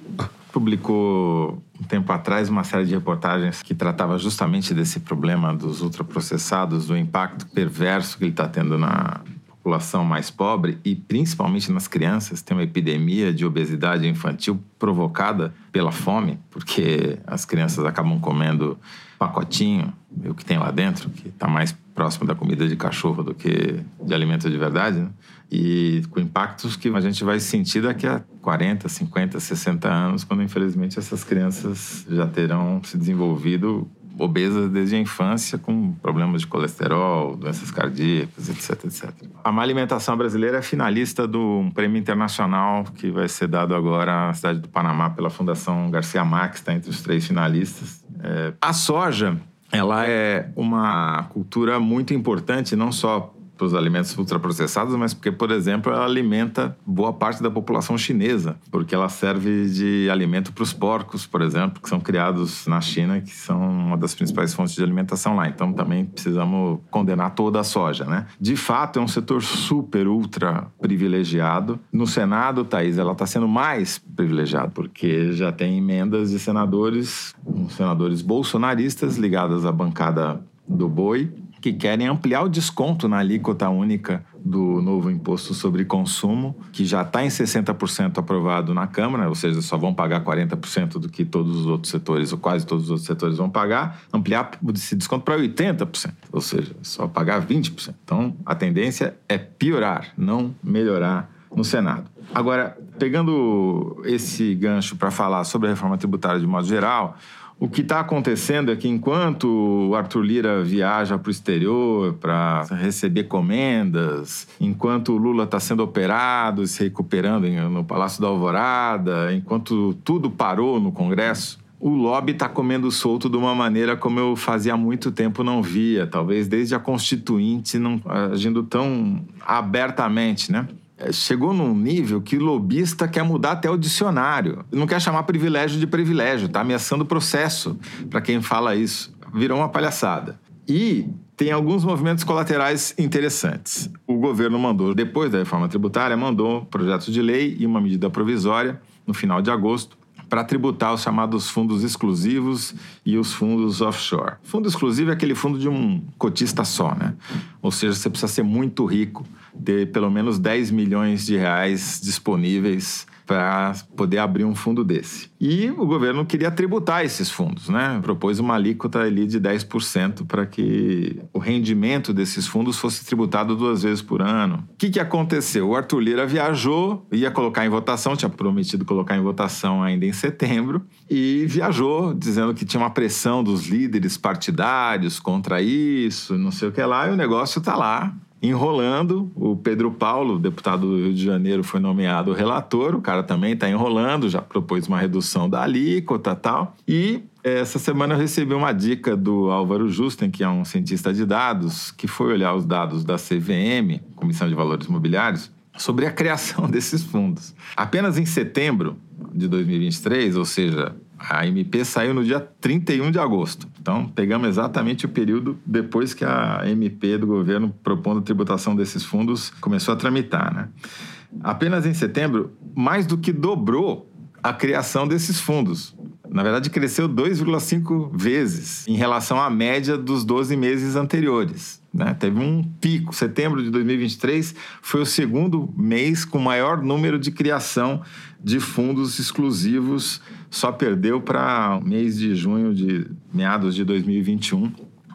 publicou um tempo atrás uma série de reportagens que tratava justamente desse problema dos ultraprocessados, do impacto perverso que ele está tendo na população mais pobre e principalmente nas crianças. Tem uma epidemia de obesidade infantil provocada pela fome, porque as crianças acabam comendo pacotinho, o que tem lá dentro, que está mais próximo da comida de cachorro do que de alimento de verdade, né? e com impactos que a gente vai sentir daqui a 40, 50, 60 anos, quando infelizmente essas crianças já terão se desenvolvido obesas desde a infância, com problemas de colesterol, doenças cardíacas, etc, etc. A má alimentação brasileira é finalista de um prêmio internacional que vai ser dado agora na cidade do Panamá pela Fundação Garcia Marques, está entre os três finalistas. É... A soja, ela é uma cultura muito importante, não só para os alimentos ultraprocessados, mas porque, por exemplo, ela alimenta boa parte da população chinesa, porque ela serve de alimento para os porcos, por exemplo, que são criados na China, que são uma das principais fontes de alimentação lá. Então também precisamos condenar toda a soja, né? De fato, é um setor super, ultra privilegiado. No Senado, Thaís, ela está sendo mais privilegiada, porque já tem emendas de senadores, senadores bolsonaristas ligadas à bancada do boi, que querem ampliar o desconto na alíquota única do novo imposto sobre consumo, que já está em 60% aprovado na Câmara, ou seja, só vão pagar 40% do que todos os outros setores, ou quase todos os outros setores vão pagar, ampliar esse desconto para 80%, ou seja, só pagar 20%. Então, a tendência é piorar, não melhorar no Senado. Agora, pegando esse gancho para falar sobre a reforma tributária de modo geral, o que está acontecendo é que enquanto o Arthur Lira viaja para o exterior para receber comendas, enquanto o Lula está sendo operado se recuperando no Palácio da Alvorada, enquanto tudo parou no Congresso, o lobby está comendo solto de uma maneira como eu fazia muito tempo não via, talvez desde a Constituinte não agindo tão abertamente, né? É, chegou num nível que lobista quer mudar até o dicionário. Não quer chamar privilégio de privilégio, tá ameaçando o processo para quem fala isso. Virou uma palhaçada. E tem alguns movimentos colaterais interessantes. O governo mandou, depois da reforma tributária, mandou projetos de lei e uma medida provisória no final de agosto para tributar os chamados fundos exclusivos e os fundos offshore. Fundo exclusivo é aquele fundo de um cotista só, né? Ou seja, você precisa ser muito rico ter pelo menos 10 milhões de reais disponíveis para poder abrir um fundo desse. E o governo queria tributar esses fundos, né? Propôs uma alíquota ali de 10% para que o rendimento desses fundos fosse tributado duas vezes por ano. O que, que aconteceu? O Arthur Lira viajou, ia colocar em votação, tinha prometido colocar em votação ainda em setembro, e viajou dizendo que tinha uma pressão dos líderes partidários contra isso, não sei o que lá, e o negócio está lá enrolando. O Pedro Paulo, deputado do Rio de Janeiro, foi nomeado relator. O cara também está enrolando, já propôs uma redução da alíquota tal. E essa semana eu recebi uma dica do Álvaro Justen, que é um cientista de dados, que foi olhar os dados da CVM, Comissão de Valores Imobiliários, sobre a criação *laughs* desses fundos. Apenas em setembro de 2023, ou seja, a MP saiu no dia 31 de agosto. Então, pegamos exatamente o período depois que a MP do governo propondo a tributação desses fundos começou a tramitar. Né? Apenas em setembro, mais do que dobrou a criação desses fundos. Na verdade, cresceu 2,5 vezes em relação à média dos 12 meses anteriores. Né? Teve um pico. Setembro de 2023 foi o segundo mês com maior número de criação de fundos exclusivos, só perdeu para o mês de junho de meados de 2021,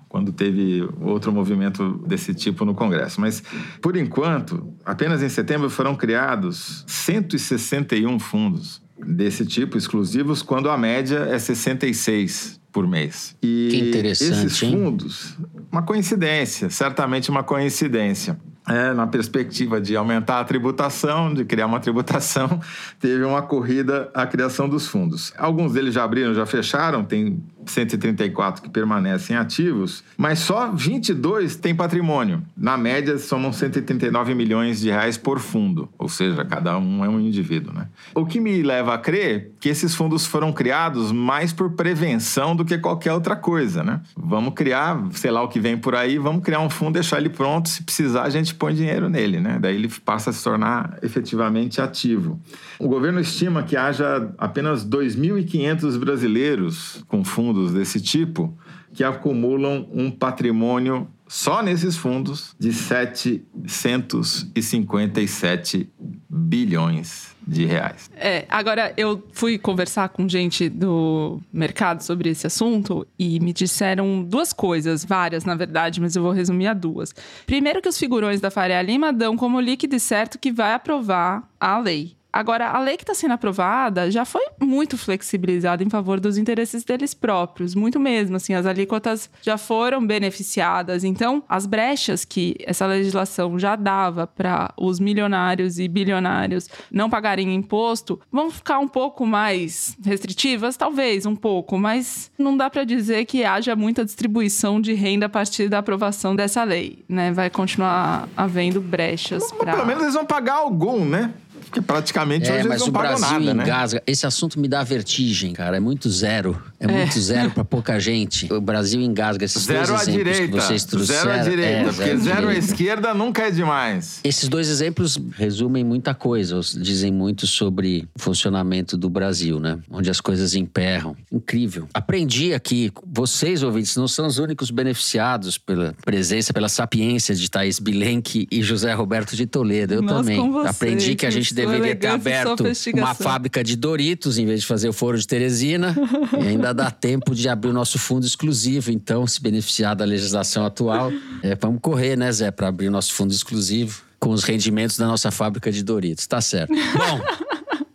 quando teve outro movimento desse tipo no Congresso. Mas, por enquanto, apenas em setembro foram criados 161 fundos desse tipo, exclusivos, quando a média é 66 por mês. E que interessante, esses fundos, hein? uma coincidência, certamente uma coincidência é, na perspectiva de aumentar a tributação, de criar uma tributação, *laughs* teve uma corrida à criação dos fundos. Alguns deles já abriram, já fecharam, tem 134 que permanecem ativos, mas só 22 têm patrimônio. Na média, somam 139 milhões de reais por fundo, ou seja, cada um é um indivíduo. Né? O que me leva a crer que esses fundos foram criados mais por prevenção do que qualquer outra coisa. Né? Vamos criar, sei lá o que vem por aí, vamos criar um fundo, deixar ele pronto, se precisar a gente põe dinheiro nele. Né? Daí ele passa a se tornar efetivamente ativo. O governo estima que haja apenas 2.500 brasileiros com fundos desse tipo que acumulam um patrimônio só nesses fundos de 757 bilhões de reais. É, agora eu fui conversar com gente do mercado sobre esse assunto e me disseram duas coisas, várias na verdade, mas eu vou resumir a duas. Primeiro que os figurões da Faria Lima dão como líquido certo que vai aprovar a lei. Agora, a lei que está sendo aprovada já foi muito flexibilizada em favor dos interesses deles próprios, muito mesmo. Assim, as alíquotas já foram beneficiadas. Então, as brechas que essa legislação já dava para os milionários e bilionários não pagarem imposto vão ficar um pouco mais restritivas, talvez um pouco, mas não dá para dizer que haja muita distribuição de renda a partir da aprovação dessa lei, né? Vai continuar havendo brechas. Pra... Pelo menos eles vão pagar algum, né? Porque praticamente é, hoje mas eles não o pagam Brasil nada, né? engasga. Esse assunto me dá vertigem, cara. É muito zero. É, muito zero para *laughs* pouca gente. O Brasil engasga esses Zero dois à exemplos direita. que vocês trouxeram. Zero à direita. É, porque zero, à direita. esquerda nunca é demais. Esses dois exemplos resumem muita coisa, dizem muito sobre o funcionamento do Brasil, né? Onde as coisas emperram. Incrível. Aprendi aqui, vocês ouvintes não são os únicos beneficiados pela presença, pela sapiência de Thaís Bilenque e José Roberto de Toledo. Eu Nós também. com vocês, Aprendi que a gente deveria ter aberto uma fábrica de Doritos em vez de fazer o foro de Teresina. e ainda dá *laughs* tempo de abrir o nosso fundo exclusivo, então, se beneficiar da legislação atual. É, vamos correr, né, Zé, para abrir o nosso fundo exclusivo com os rendimentos da nossa fábrica de Doritos. Tá certo. Bom,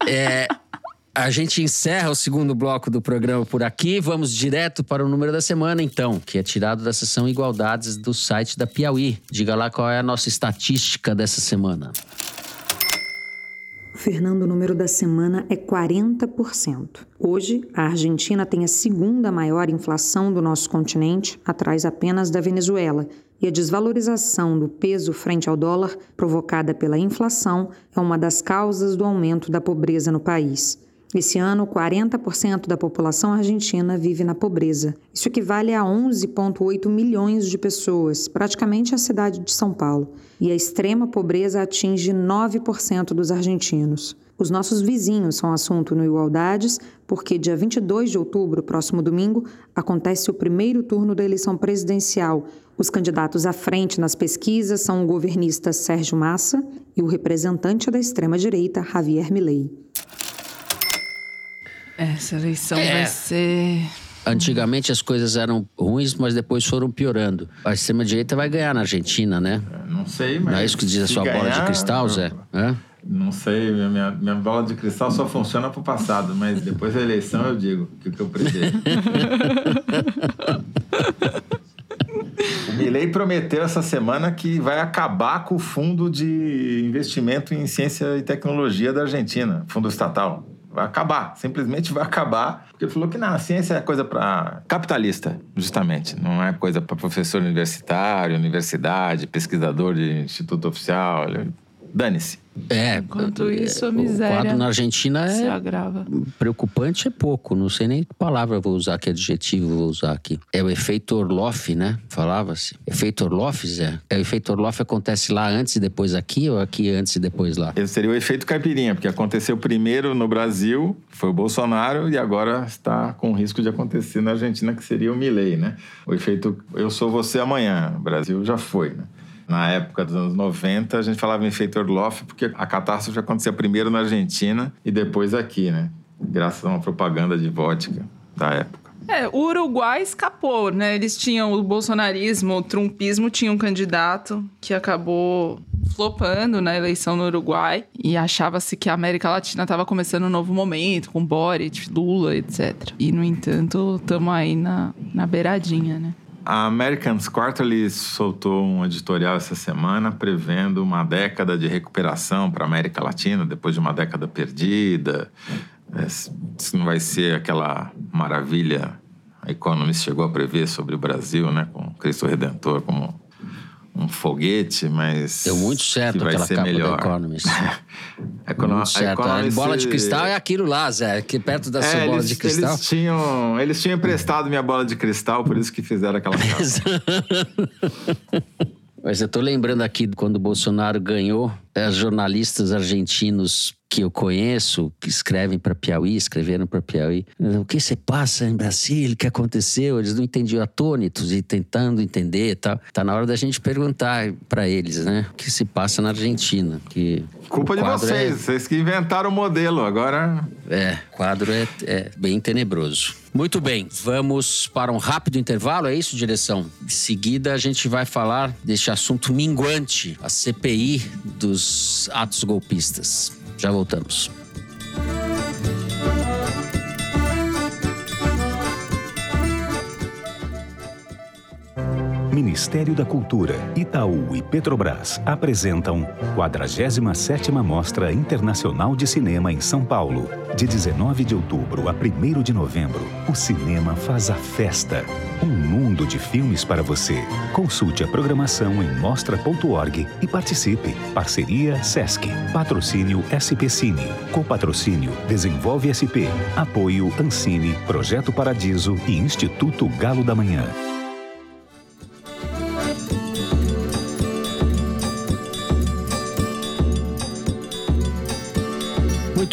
é, a gente encerra o segundo bloco do programa por aqui. Vamos direto para o número da semana, então, que é tirado da seção Igualdades do site da Piauí. Diga lá qual é a nossa estatística dessa semana. Fernando, o número da semana é 40%. Hoje, a Argentina tem a segunda maior inflação do nosso continente, atrás apenas da Venezuela. E a desvalorização do peso frente ao dólar, provocada pela inflação, é uma das causas do aumento da pobreza no país. Esse ano, 40% da população argentina vive na pobreza. Isso equivale a 11,8 milhões de pessoas, praticamente a cidade de São Paulo. E a extrema pobreza atinge 9% dos argentinos. Os nossos vizinhos são assunto no Igualdades, porque dia 22 de outubro, próximo domingo, acontece o primeiro turno da eleição presidencial. Os candidatos à frente nas pesquisas são o governista Sérgio Massa e o representante da extrema-direita, Javier Milei. Essa eleição É. vai ser. Antigamente as coisas eram ruins, mas depois foram piorando. A extrema-direita vai ganhar na Argentina, né? Não sei, mas. Não é isso que diz a sua bola de ganhar, cristal, Zé? Hã? Não sei, minha, minha bola de cristal só funciona pro passado, mas depois da eleição eu digo o que, que eu prevejo. *laughs* o Milei prometeu essa semana que vai acabar com o fundo de investimento em ciência e tecnologia da Argentina, fundo estatal. Vai acabar, simplesmente vai acabar. Porque ele falou que não, a ciência é coisa para capitalista, justamente. Não é coisa para professor universitário, universidade, pesquisador de instituto oficial. Dane-se. É. Enquanto isso, a O miséria quadro na Argentina se é agrava. preocupante, é pouco. Não sei nem que palavra eu vou usar, que adjetivo eu vou usar aqui. É o efeito Orloff, né? Falava-se. Efeito Orloff, Zé? É, o efeito Orloff acontece lá antes e depois aqui ou aqui antes e depois lá? Esse seria o efeito caipirinha, porque aconteceu primeiro no Brasil, foi o Bolsonaro, e agora está com risco de acontecer na Argentina, que seria o Milley, né? O efeito eu sou você amanhã. O Brasil já foi, né? Na época dos anos 90, a gente falava em efeito Orloff, porque a catástrofe acontecia primeiro na Argentina e depois aqui, né? Graças a uma propaganda de vodka da época. É, o Uruguai escapou, né? Eles tinham o bolsonarismo, o trumpismo tinha um candidato que acabou flopando na eleição no Uruguai e achava-se que a América Latina estava começando um novo momento com Boric, Lula, etc. E, no entanto, estamos aí na, na beiradinha, né? A Americans Quarterly soltou um editorial essa semana prevendo uma década de recuperação para a América Latina, depois de uma década perdida. É, Se não vai ser aquela maravilha a Economist chegou a prever sobre o Brasil, né, com Cristo Redentor como um foguete, mas Deu muito certo que vai aquela ser capa melhor. da Economist. *laughs* Econo- muito certo. A Economist- bola de cristal é aquilo lá, Zé. Que perto da sua É, bola eles, de cristal. Eles tinham, eles tinham emprestado minha bola de cristal, por isso que fizeram aquela capa. Mas *laughs* eu tô lembrando aqui quando o Bolsonaro ganhou, é, os jornalistas argentinos que eu conheço, que escrevem para Piauí, escreveram para Piauí, o que se passa em Brasília, o que aconteceu? Eles não entendiam atônitos e tentando entender e tal. Tá na hora da gente perguntar para eles, né? O que se passa na Argentina, que Culpa de quadro vocês, vocês que inventaram o modelo. Agora É, o quadro é, é bem tenebroso. Muito bem, vamos para um rápido intervalo, é isso, direção? Em seguida, a gente vai falar deste assunto minguante, a CPI dos atos golpistas. Já voltamos. Ministério da Cultura, Itaú e Petrobras apresentam 47ª Mostra Internacional de Cinema em São Paulo. De 19 de outubro a 1 de novembro, o cinema faz a festa. Um mundo de filmes para você. Consulte a programação em mostra.org e participe. Parceria Sesc. Patrocínio SP Cine. Copatrocínio Desenvolve SP. Apoio Ancine, Projeto Paradiso e Instituto Galo da Manhã.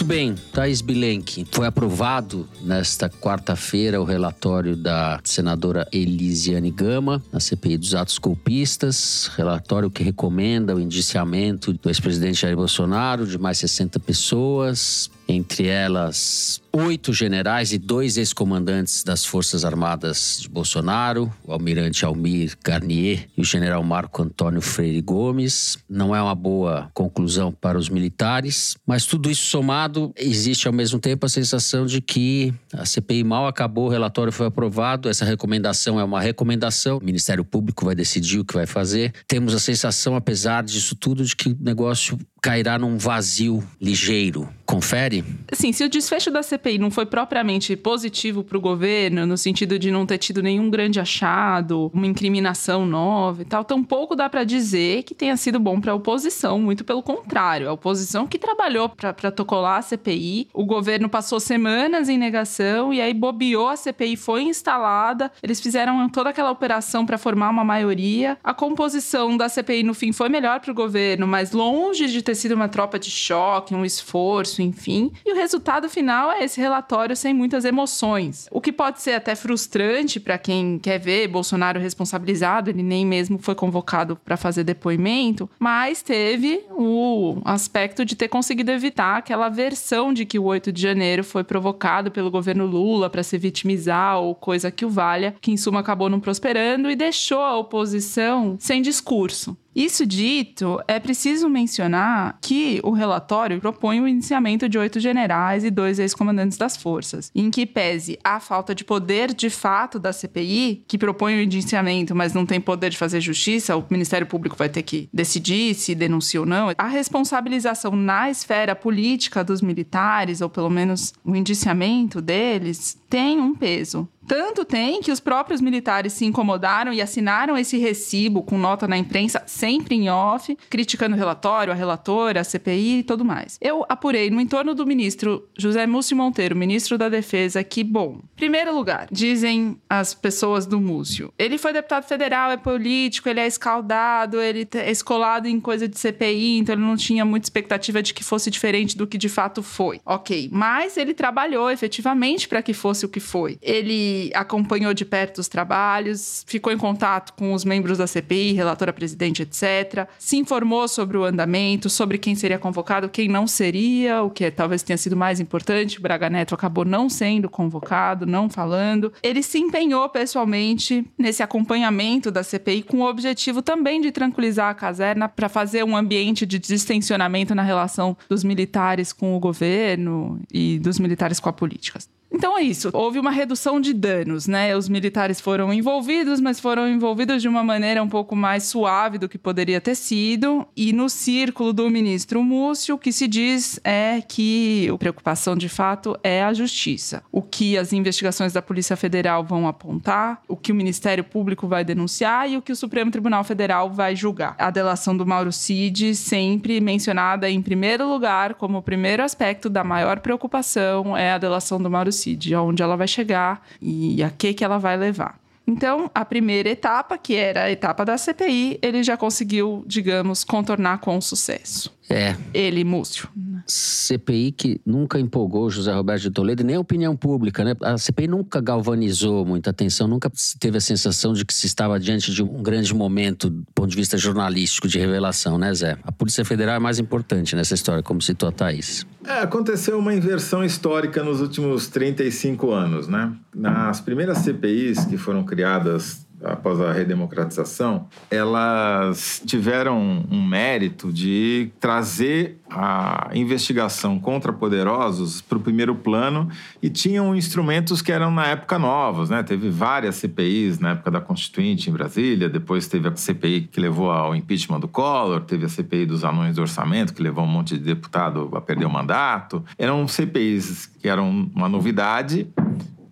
Bem, Thais Bilenque. Foi aprovado nesta quarta-feira o relatório da senadora Elisiane Gama na CPI dos atos golpistas. Relatório que recomenda o indiciamento do ex-presidente Jair Bolsonaro de mais 60 pessoas, entre elas oito generais e dois ex-comandantes das Forças Armadas de Bolsonaro, o almirante Almir Garnier e o general Marco Antônio Freire Gomes. Não é uma boa conclusão para os militares, mas tudo isso somado, existe ao mesmo tempo a sensação de que a CPI mal acabou, o relatório foi aprovado, essa recomendação é uma recomendação, o Ministério Público vai decidir o que vai fazer. Temos a sensação, apesar disso tudo, de que o negócio cairá num vazio ligeiro. Confere? Sim, se o desfecho da CPI não foi propriamente positivo para o governo, no sentido de não ter tido nenhum grande achado, uma incriminação nova e tal, tampouco dá para dizer que tenha sido bom para a oposição, muito pelo contrário. A oposição que trabalhou para protocolar a CPI, o governo passou semanas em negação e aí bobeou, a CPI foi instalada, eles fizeram toda aquela operação para formar uma maioria. A composição da CPI no fim foi melhor para o governo, mas longe de ter sido uma tropa de choque, um esforço, enfim. E o resultado final é esse relatório sem muitas emoções. O que pode ser até frustrante para quem quer ver Bolsonaro responsabilizado, ele nem mesmo foi convocado para fazer depoimento, mas teve o aspecto de ter conseguido evitar aquela versão de que o 8 de janeiro foi provocado pelo governo Lula para se vitimizar ou coisa que o valha, que em suma acabou não prosperando e deixou a oposição sem discurso. Isso dito, é preciso mencionar que o relatório propõe o indiciamento de oito generais e dois ex-comandantes das forças, em que pese a falta de poder de fato da CPI, que propõe o indiciamento, mas não tem poder de fazer justiça, o Ministério Público vai ter que decidir se denuncia ou não. A responsabilização na esfera política dos militares, ou pelo menos o indiciamento deles, tem um peso. Tanto tem que os próprios militares se incomodaram e assinaram esse recibo com nota na imprensa, sempre em off, criticando o relatório, a relatora, a CPI e tudo mais. Eu apurei no entorno do ministro José Múcio Monteiro, ministro da Defesa, que, bom, primeiro lugar, dizem as pessoas do Múcio, ele foi deputado federal, é político, ele é escaldado, ele é escolado em coisa de CPI, então ele não tinha muita expectativa de que fosse diferente do que de fato foi. Ok, mas ele trabalhou efetivamente para que fosse o que foi. Ele acompanhou de perto os trabalhos, ficou em contato com os membros da CPI, relatora presidente, etc. Se informou sobre o andamento, sobre quem seria convocado, quem não seria, o que talvez tenha sido mais importante. Braga Neto acabou não sendo convocado, não falando. Ele se empenhou pessoalmente nesse acompanhamento da CPI com o objetivo também de tranquilizar a caserna para fazer um ambiente de distensionamento na relação dos militares com o governo e dos militares com a política. Então é isso. Houve uma redução de danos, né? Os militares foram envolvidos, mas foram envolvidos de uma maneira um pouco mais suave do que poderia ter sido. E no círculo do ministro Múcio, o que se diz é que a preocupação de fato é a justiça. O que as investigações da Polícia Federal vão apontar, o que o Ministério Público vai denunciar e o que o Supremo Tribunal Federal vai julgar. A delação do Mauro Cid sempre mencionada em primeiro lugar como o primeiro aspecto da maior preocupação é a delação do Mauro decide aonde ela vai chegar e a que que ela vai levar. Então, a primeira etapa, que era a etapa da CPI, ele já conseguiu, digamos, contornar com sucesso. É. Ele, Múcio. CPI que nunca empolgou José Roberto de Toledo, nem a opinião pública, né? A CPI nunca galvanizou muita atenção, nunca teve a sensação de que se estava diante de um grande momento do ponto de vista jornalístico de revelação, né, Zé? A Polícia Federal é mais importante nessa história, como citou a Thaís. É, aconteceu uma inversão histórica nos últimos 35 anos, né? Nas primeiras CPIs que foram criadas após a redemocratização, elas tiveram um mérito de trazer a investigação contra poderosos para o primeiro plano e tinham instrumentos que eram na época novos, né? Teve várias CPIs na época da Constituinte em Brasília, depois teve a CPI que levou ao impeachment do Collor, teve a CPI dos anões do orçamento que levou um monte de deputado a perder o mandato. Eram CPIs que eram uma novidade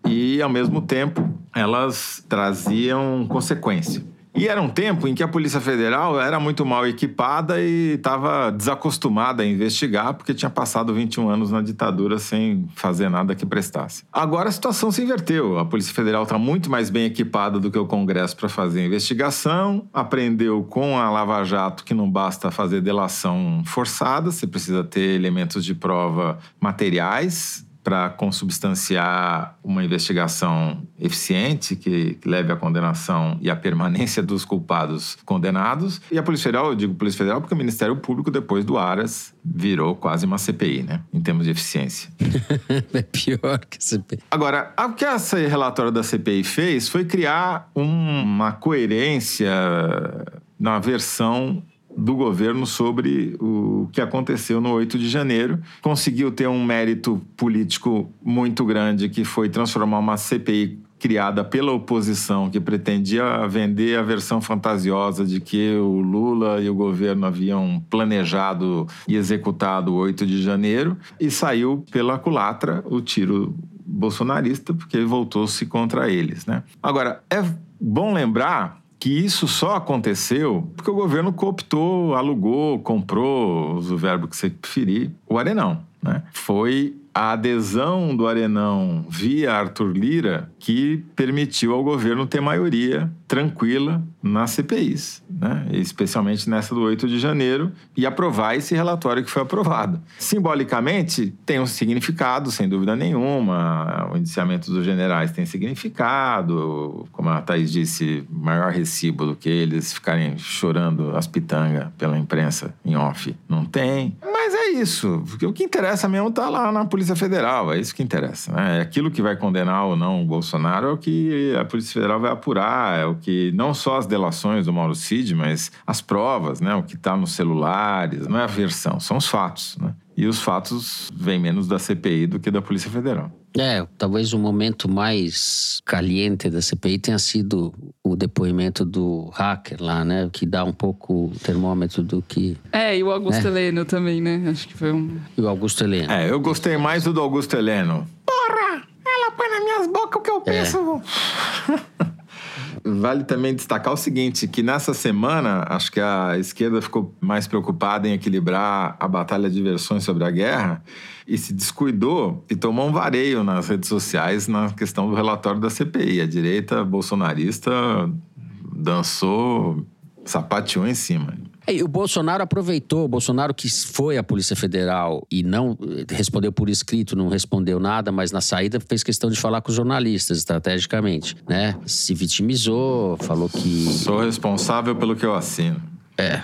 e ao mesmo tempo elas traziam consequência. E era um tempo em que a Polícia Federal era muito mal equipada e estava desacostumada a investigar, porque tinha passado 21 anos na ditadura sem fazer nada que prestasse. Agora a situação se inverteu. A Polícia Federal está muito mais bem equipada do que o Congresso para fazer investigação, aprendeu com a Lava Jato que não basta fazer delação forçada, você precisa ter elementos de prova materiais para consubstanciar uma investigação eficiente que, que, leve à condenação e à permanência dos culpados condenados. E a Polícia Federal, eu digo Polícia Federal porque o Ministério Público, depois do Aras, virou quase uma CPI, né? Em termos de eficiência. *laughs* é pior que a CPI. Agora, o que esse relatório da CPI fez foi criar um, uma coerência na versão do governo sobre o que aconteceu no 8 de janeiro. Conseguiu ter um mérito político muito grande, que foi transformar uma CPI criada pela oposição, que pretendia vender a versão fantasiosa de que o Lula e o governo haviam planejado e executado o 8 de janeiro, e saiu pela culatra o tiro bolsonarista, porque voltou-se contra eles. Né? Agora, é bom lembrar que isso só aconteceu porque o governo cooptou, alugou, comprou, usa o verbo que você preferir, o Arenão. Né? Foi a adesão do Arenão via Arthur Lira que permitiu ao governo ter maioria tranquila nas CPIs, né? especialmente nessa do 8 de janeiro, e aprovar esse relatório que foi aprovado. Simbolicamente, tem um significado, sem dúvida nenhuma. O indiciamento dos generais tem significado, como a Thaís disse, maior recibo do que eles ficarem chorando as pitangas pela imprensa em off. Não tem. Mas é isso. Porque o que interessa mesmo está lá na Polícia Federal. É isso que interessa. Né? É aquilo que vai condenar ou não o Bolsonaro é o que a Polícia Federal vai apurar. É o que não só as delações do Mauro Cid, mas as provas, né? O que está nos celulares. Não é a versão, são os fatos. Né? E os fatos vêm menos da CPI do que da Polícia Federal. É, talvez o momento mais caliente da CPI tenha sido o depoimento do hacker lá, né? Que dá um pouco o termômetro do que. É, e o Augusto é. Heleno também, né? Acho que foi um. E o Augusto Heleno. É, eu gostei mais do do Augusto Heleno. Porra! Ela põe nas minhas bocas o que eu é. penso. *laughs* Vale também destacar o seguinte, que nessa semana, acho que a esquerda ficou mais preocupada em equilibrar a batalha de versões sobre a guerra e se descuidou e tomou um vareio nas redes sociais na questão do relatório da CPI. A direita bolsonarista dançou, sapateou em cima. E o Bolsonaro aproveitou, o Bolsonaro que foi à Polícia Federal e não respondeu por escrito, não respondeu nada, mas na saída fez questão de falar com os jornalistas estrategicamente, né? Se vitimizou, falou que. Sou responsável pelo que eu assino. É.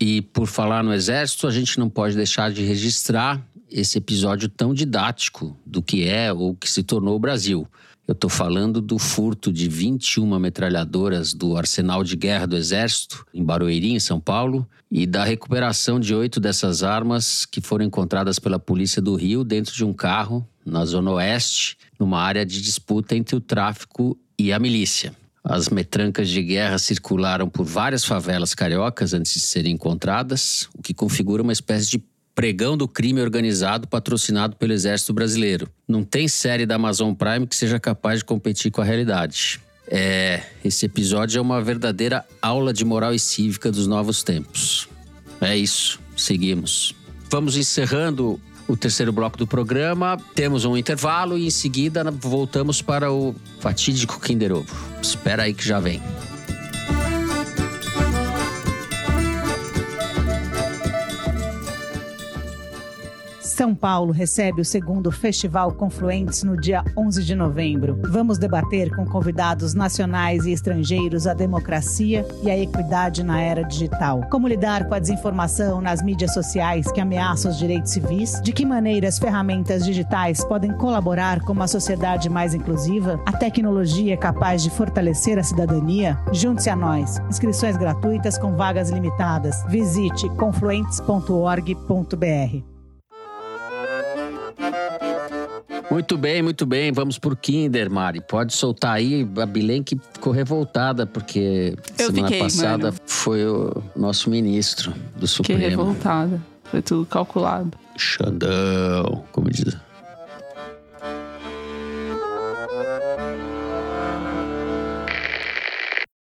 E por falar no Exército, a gente não pode deixar de registrar esse episódio tão didático do que é ou que se tornou o Brasil. Eu estou falando do furto de 21 metralhadoras do arsenal de guerra do Exército, em Barueri, em São Paulo, e da recuperação de oito dessas armas que foram encontradas pela Polícia do Rio dentro de um carro na Zona Oeste, numa área de disputa entre o tráfico e a milícia. As metrancas de guerra circularam por várias favelas cariocas antes de serem encontradas, o que configura uma espécie de pregão do crime organizado patrocinado pelo Exército Brasileiro. Não tem série da Amazon Prime que seja capaz de competir com a realidade. É, esse episódio é uma verdadeira aula de moral e cívica dos novos tempos. É isso, seguimos. Vamos encerrando o terceiro bloco do programa. Temos um intervalo e em seguida voltamos para o fatídico Kinder Ovo. Espera aí que já vem. São Paulo recebe o segundo Festival Confluentes no dia 11 de novembro. Vamos debater com convidados nacionais e estrangeiros a democracia e a equidade na era digital. Como lidar com a desinformação nas mídias sociais que ameaçam os direitos civis? De que maneira as ferramentas digitais podem colaborar com uma sociedade mais inclusiva? A tecnologia é capaz de fortalecer a cidadania? Junte-se a nós. Inscrições gratuitas com vagas limitadas. Visite confluentes.org.br. Muito bem, muito bem. Vamos por Kinder, Mari. Pode soltar aí. A Bilen que ficou revoltada, porque Eu semana fiquei, passada mano. foi o nosso ministro do Fiquei Supremo. revoltada. Foi tudo calculado. Xandão, como diz.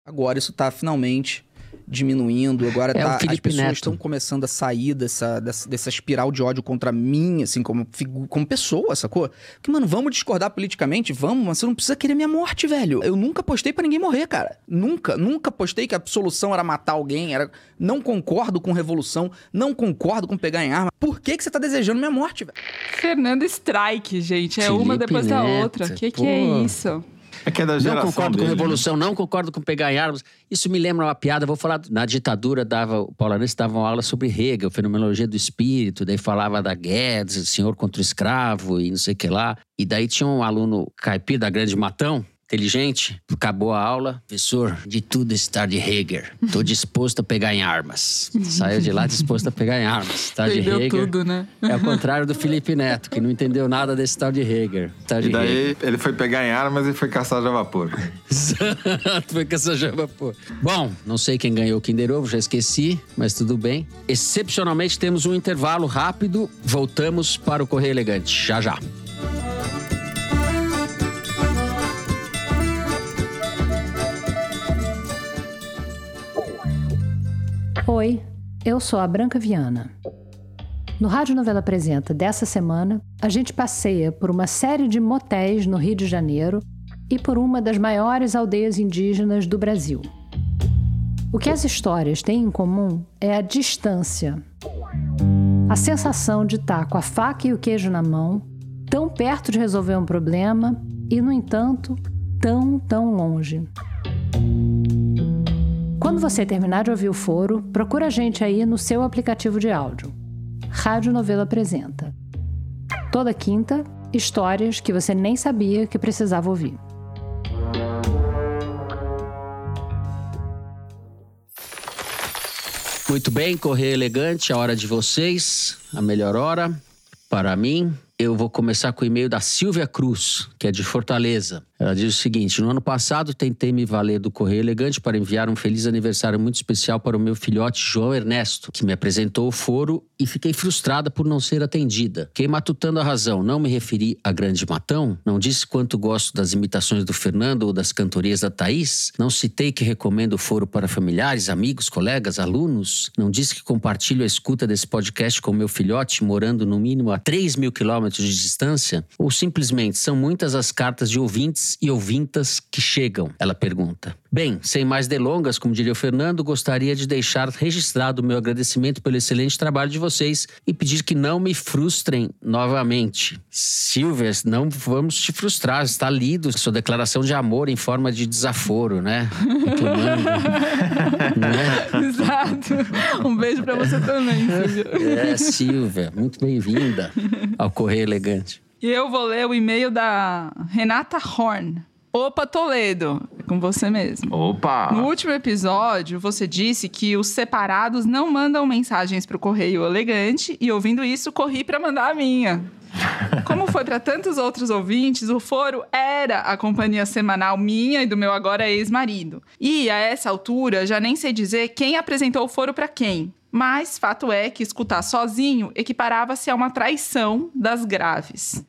Agora isso tá finalmente diminuindo. Agora É o tá, as pessoas Neto. estão começando a sair dessa, dessa, dessa espiral de ódio contra mim, assim, como, como pessoa, sacou? Que, mano, vamos discordar politicamente? Vamos, mas você não precisa querer minha morte, velho. Eu nunca postei pra ninguém morrer, cara. Nunca, nunca postei que a solução era matar alguém. Era... Não concordo com revolução, não concordo com pegar em arma. Por que, que você tá desejando minha morte, velho? Fernanda Strike, gente. É uma Felipe depois da Neto, outra. Que que pô. é isso? É que é da Não geração concordo dele, com né? revolução, não concordo com pegar em armas. Isso me lembra uma piada, vou falar. Na ditadura, dava, o Paulanense dava uma aula sobre Hegel, fenomenologia do espírito, daí falava da Guedes, senhor contra o escravo e não sei o que lá. E daí tinha um aluno caipira da Grande Matão, inteligente, acabou a aula. Professor, de tudo está de Hegel. *laughs* Estou disposto a pegar em armas. Saiu de lá disposto a pegar em armas. Tá de Hegel. tudo, né? É ao contrário do Felipe Neto, que não entendeu nada desse tal de Hegel. Tal de E daí ele foi pegar em armas e foi caçar a vapor. *laughs* Exato, foi essa jamba, pô. Bom, não sei quem ganhou o Kinder Ovo, já esqueci, mas tudo bem. Excepcionalmente temos um intervalo rápido. Voltamos para o Correio Elegante. Já já. Oi, eu sou a Branca Viana. No Rádio Novela Apresenta dessa semana, a gente passeia por uma série de motéis no Rio de Janeiro e por uma das maiores aldeias indígenas do Brasil. O que as histórias têm em comum é a distância. A sensação de estar com a faca e o queijo na mão, tão perto de resolver um problema e, no entanto, tão, tão longe. Quando você terminar de ouvir o foro, procura a gente aí no seu aplicativo de áudio. Rádio Novela apresenta. Toda quinta, histórias que você nem sabia que precisava ouvir. Muito bem, Correio Elegante, a hora de vocês, a melhor hora para mim. Eu vou começar com o e-mail da Silvia Cruz, que é de Fortaleza. Ela diz o seguinte: No ano passado, tentei me valer do Correio Elegante para enviar um feliz aniversário muito especial para o meu filhote João Ernesto, que me apresentou o foro e fiquei frustrada por não ser atendida. Fiquei matutando a razão. Não me referi a Grande Matão? Não disse quanto gosto das imitações do Fernando ou das cantorias da Thaís? Não citei que recomendo o foro para familiares, amigos, colegas, alunos? Não disse que compartilho a escuta desse podcast com meu filhote, morando no mínimo a 3 mil quilômetros de distância? Ou simplesmente são muitas as cartas de ouvintes e ouvintas que chegam? Ela pergunta. Bem, sem mais delongas, como diria o Fernando, gostaria de deixar registrado o meu agradecimento pelo excelente trabalho de vocês e pedir que não me frustrem novamente. Silvia, não vamos te frustrar. Está lido sua declaração de amor em forma de desaforo, né? Reclamando. *laughs* né? Exato. Um beijo pra você também, Silvia. É, Silvia, muito bem-vinda ao Correio Elegante. E eu vou ler o e-mail da Renata Horn. Opa, Toledo, é com você mesmo. Opa! No último episódio, você disse que os separados não mandam mensagens pro Correio Elegante e ouvindo isso, corri para mandar a minha. *laughs* Como foi para tantos outros ouvintes, o foro era a companhia semanal minha e do meu agora ex-marido. E a essa altura, já nem sei dizer quem apresentou o foro para quem. Mas fato é que escutar sozinho equiparava-se a uma traição das graves.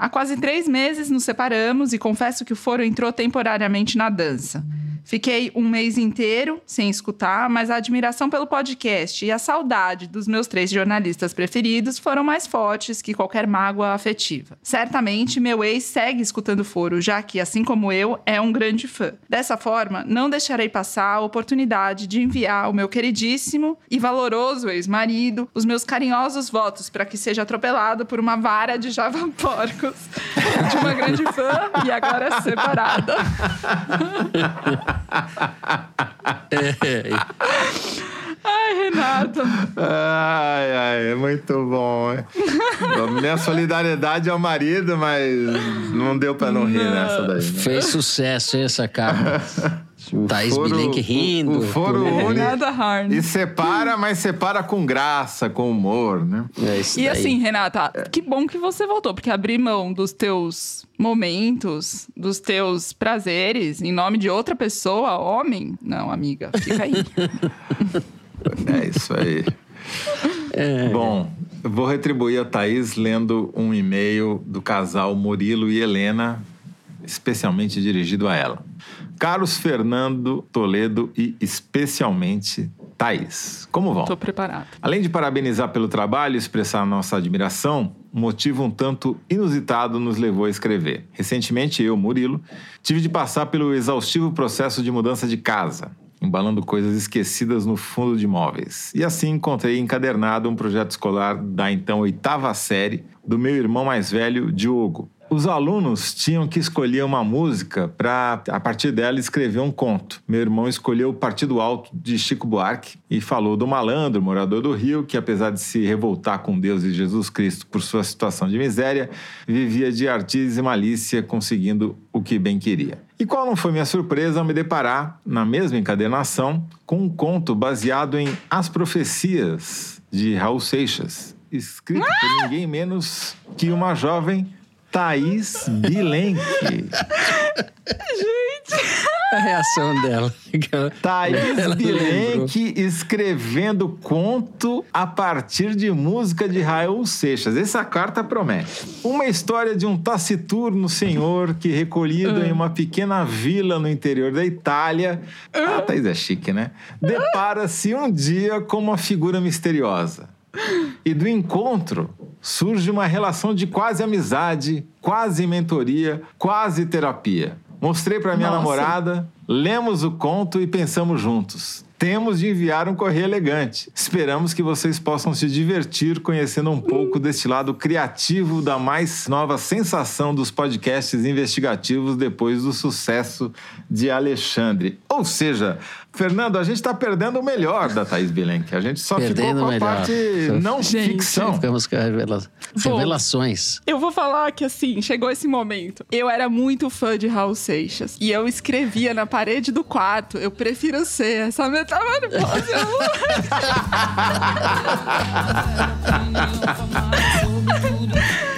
Há quase três meses nos separamos e confesso que o foro entrou temporariamente na dança. Fiquei um mês inteiro sem escutar, mas a admiração pelo podcast e a saudade dos meus três jornalistas preferidos foram mais fortes que qualquer mágoa afetiva. Certamente, meu ex segue escutando foro, já que, assim como eu, é um grande fã. Dessa forma, não deixarei passar a oportunidade de enviar ao meu queridíssimo e valoroso ex-marido os meus carinhosos votos para que seja atropelado por uma vara de javaporcos de uma grande fã e agora separada. Ai, Renato. Ai, ai, é muito bom. *laughs* Minha solidariedade ao marido, mas não deu pra não, rir nessa daí. né? Fez sucesso hein, essa *laughs* capa. Thaís foro- Bilenque rindo. O, o foro *laughs* une Nada hard. e separa, mas separa com graça, com humor, né? É isso E daí. assim, Renata, que bom que você voltou, porque abrir mão dos teus momentos, dos teus prazeres, em nome de outra pessoa, homem, não, amiga, fica aí. *laughs* É isso aí. Bom, eu vou retribuir a Thaís lendo um e-mail do casal Murilo e Helena, especialmente dirigido a ela. Carlos Fernando Toledo e especialmente Thaís. Como vão? Tô preparada. Além de parabenizar pelo trabalho e expressar nossa admiração, um motivo um tanto inusitado nos levou a escrever. Recentemente, eu, Murilo, tive de passar pelo exaustivo processo de mudança de casa, embalando coisas esquecidas no fundo de móveis. E assim encontrei encadernado um projeto escolar da então oitava série do meu irmão mais velho, Diogo. Os alunos tinham que escolher uma música para, a partir dela, escrever um conto. Meu irmão escolheu o Partido Alto de Chico Buarque e falou do malandro, morador do Rio, que apesar de se revoltar com Deus e Jesus Cristo por sua situação de miséria, vivia de artes e malícia, conseguindo o que bem queria. E qual não foi minha surpresa ao me deparar, na mesma encadernação, com um conto baseado em As Profecias, de Raul Seixas, escrito por ninguém menos que uma jovem Thaís Bilenque. A reação dela. Thaís Ela lembrou. Bilenque escrevendo conto a partir de música de Raul Seixas. Essa carta promete. Uma história de um taciturno senhor que, recolhido em uma pequena vila no interior da Itália, a Thaís é chique, né? Depara-se um dia com uma figura misteriosa. E do encontro surge uma relação de quase amizade, quase mentoria, quase terapia. Mostrei para minha Nossa. namorada, lemos o conto e pensamos juntos. Temos de enviar um correio elegante. Esperamos que vocês possam se divertir conhecendo um pouco deste lado criativo da mais nova sensação dos podcasts investigativos depois do sucesso de Alexandre. Ou seja, Fernando, a gente está perdendo o melhor da Thaís Bilenque. A gente só Perdendo ficou com a melhor. parte não Gente. ficção. Ficamos com revela- Bom. revelações. Eu vou falar que assim, chegou esse momento. Eu era muito fã de Raul Seixas. E eu escrevia na parede do quarto. Eu prefiro ser essa metamorfose. *laughs*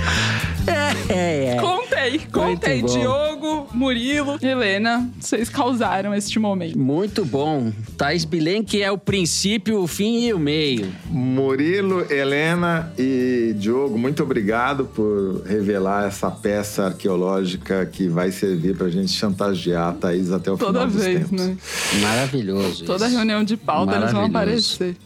É, é. contei, contei. bom. Murilo, Helena, vocês causaram este momento. Muito bom. Thaís Bilenque é o princípio, o fim e o meio. Murilo, Helena e Diogo, muito obrigado por revelar essa peça arqueológica que vai servir para a gente chantagear a Thaís até o Toda final dos vez, tempos. né? Maravilhoso. Toda isso. reunião de pauta eles vão aparecer.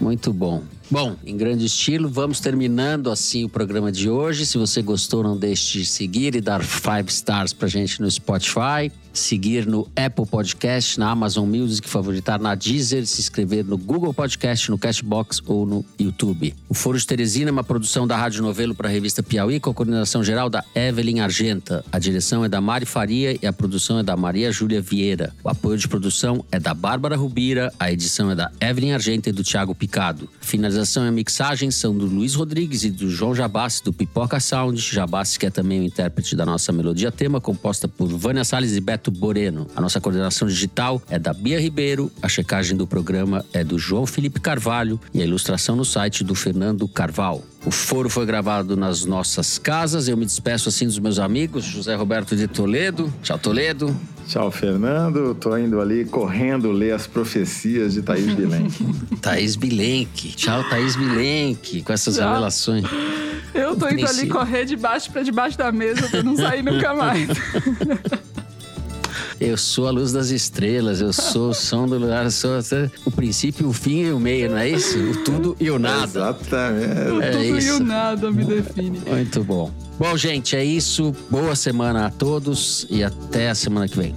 Muito bom. Bom, em grande estilo, vamos terminando assim o programa de hoje. Se você gostou, não deixe de seguir e dar five stars pra gente no Spotify. Seguir no Apple Podcast, na Amazon Music, favoritar na Deezer, se inscrever no Google Podcast, no Cashbox ou no YouTube. O Foro de Teresina é uma produção da Rádio Novelo para a revista Piauí, com a coordenação geral da Evelyn Argenta. A direção é da Mari Faria e a produção é da Maria Júlia Vieira. O apoio de produção é da Bárbara Rubira, a edição é da Evelyn Argenta e do Thiago Picado. Finalização e mixagem são do Luiz Rodrigues e do João Jabassi, do Pipoca Sound. Jabassi, que é também o intérprete da nossa melodia tema, composta por Vânia Salles e Beto Boreno. A nossa coordenação digital é da Bia Ribeiro, a checagem do programa é do João Felipe Carvalho e a ilustração no site do Fernando Carval. O foro foi gravado nas nossas casas. Eu me despeço assim dos meus amigos, José Roberto de Toledo. Tchau, Toledo. Tchau, Fernando. Tô indo ali correndo ler as profecias de Thaís Bilenque. *laughs* Thaís Bilenque. Tchau, Thaís Bilenque, com essas Tchau. revelações. Eu tô indo ali correr de baixo pra debaixo da mesa pra não sair nunca mais. *laughs* Eu sou a luz das estrelas, eu sou o som do lugar, eu sou o princípio, o fim e o meio, não é isso? O tudo e o nada. Exatamente. É Tudo e isso. o nada me define. Muito bom. Bom, gente, é isso. Boa semana a todos e até a semana que vem.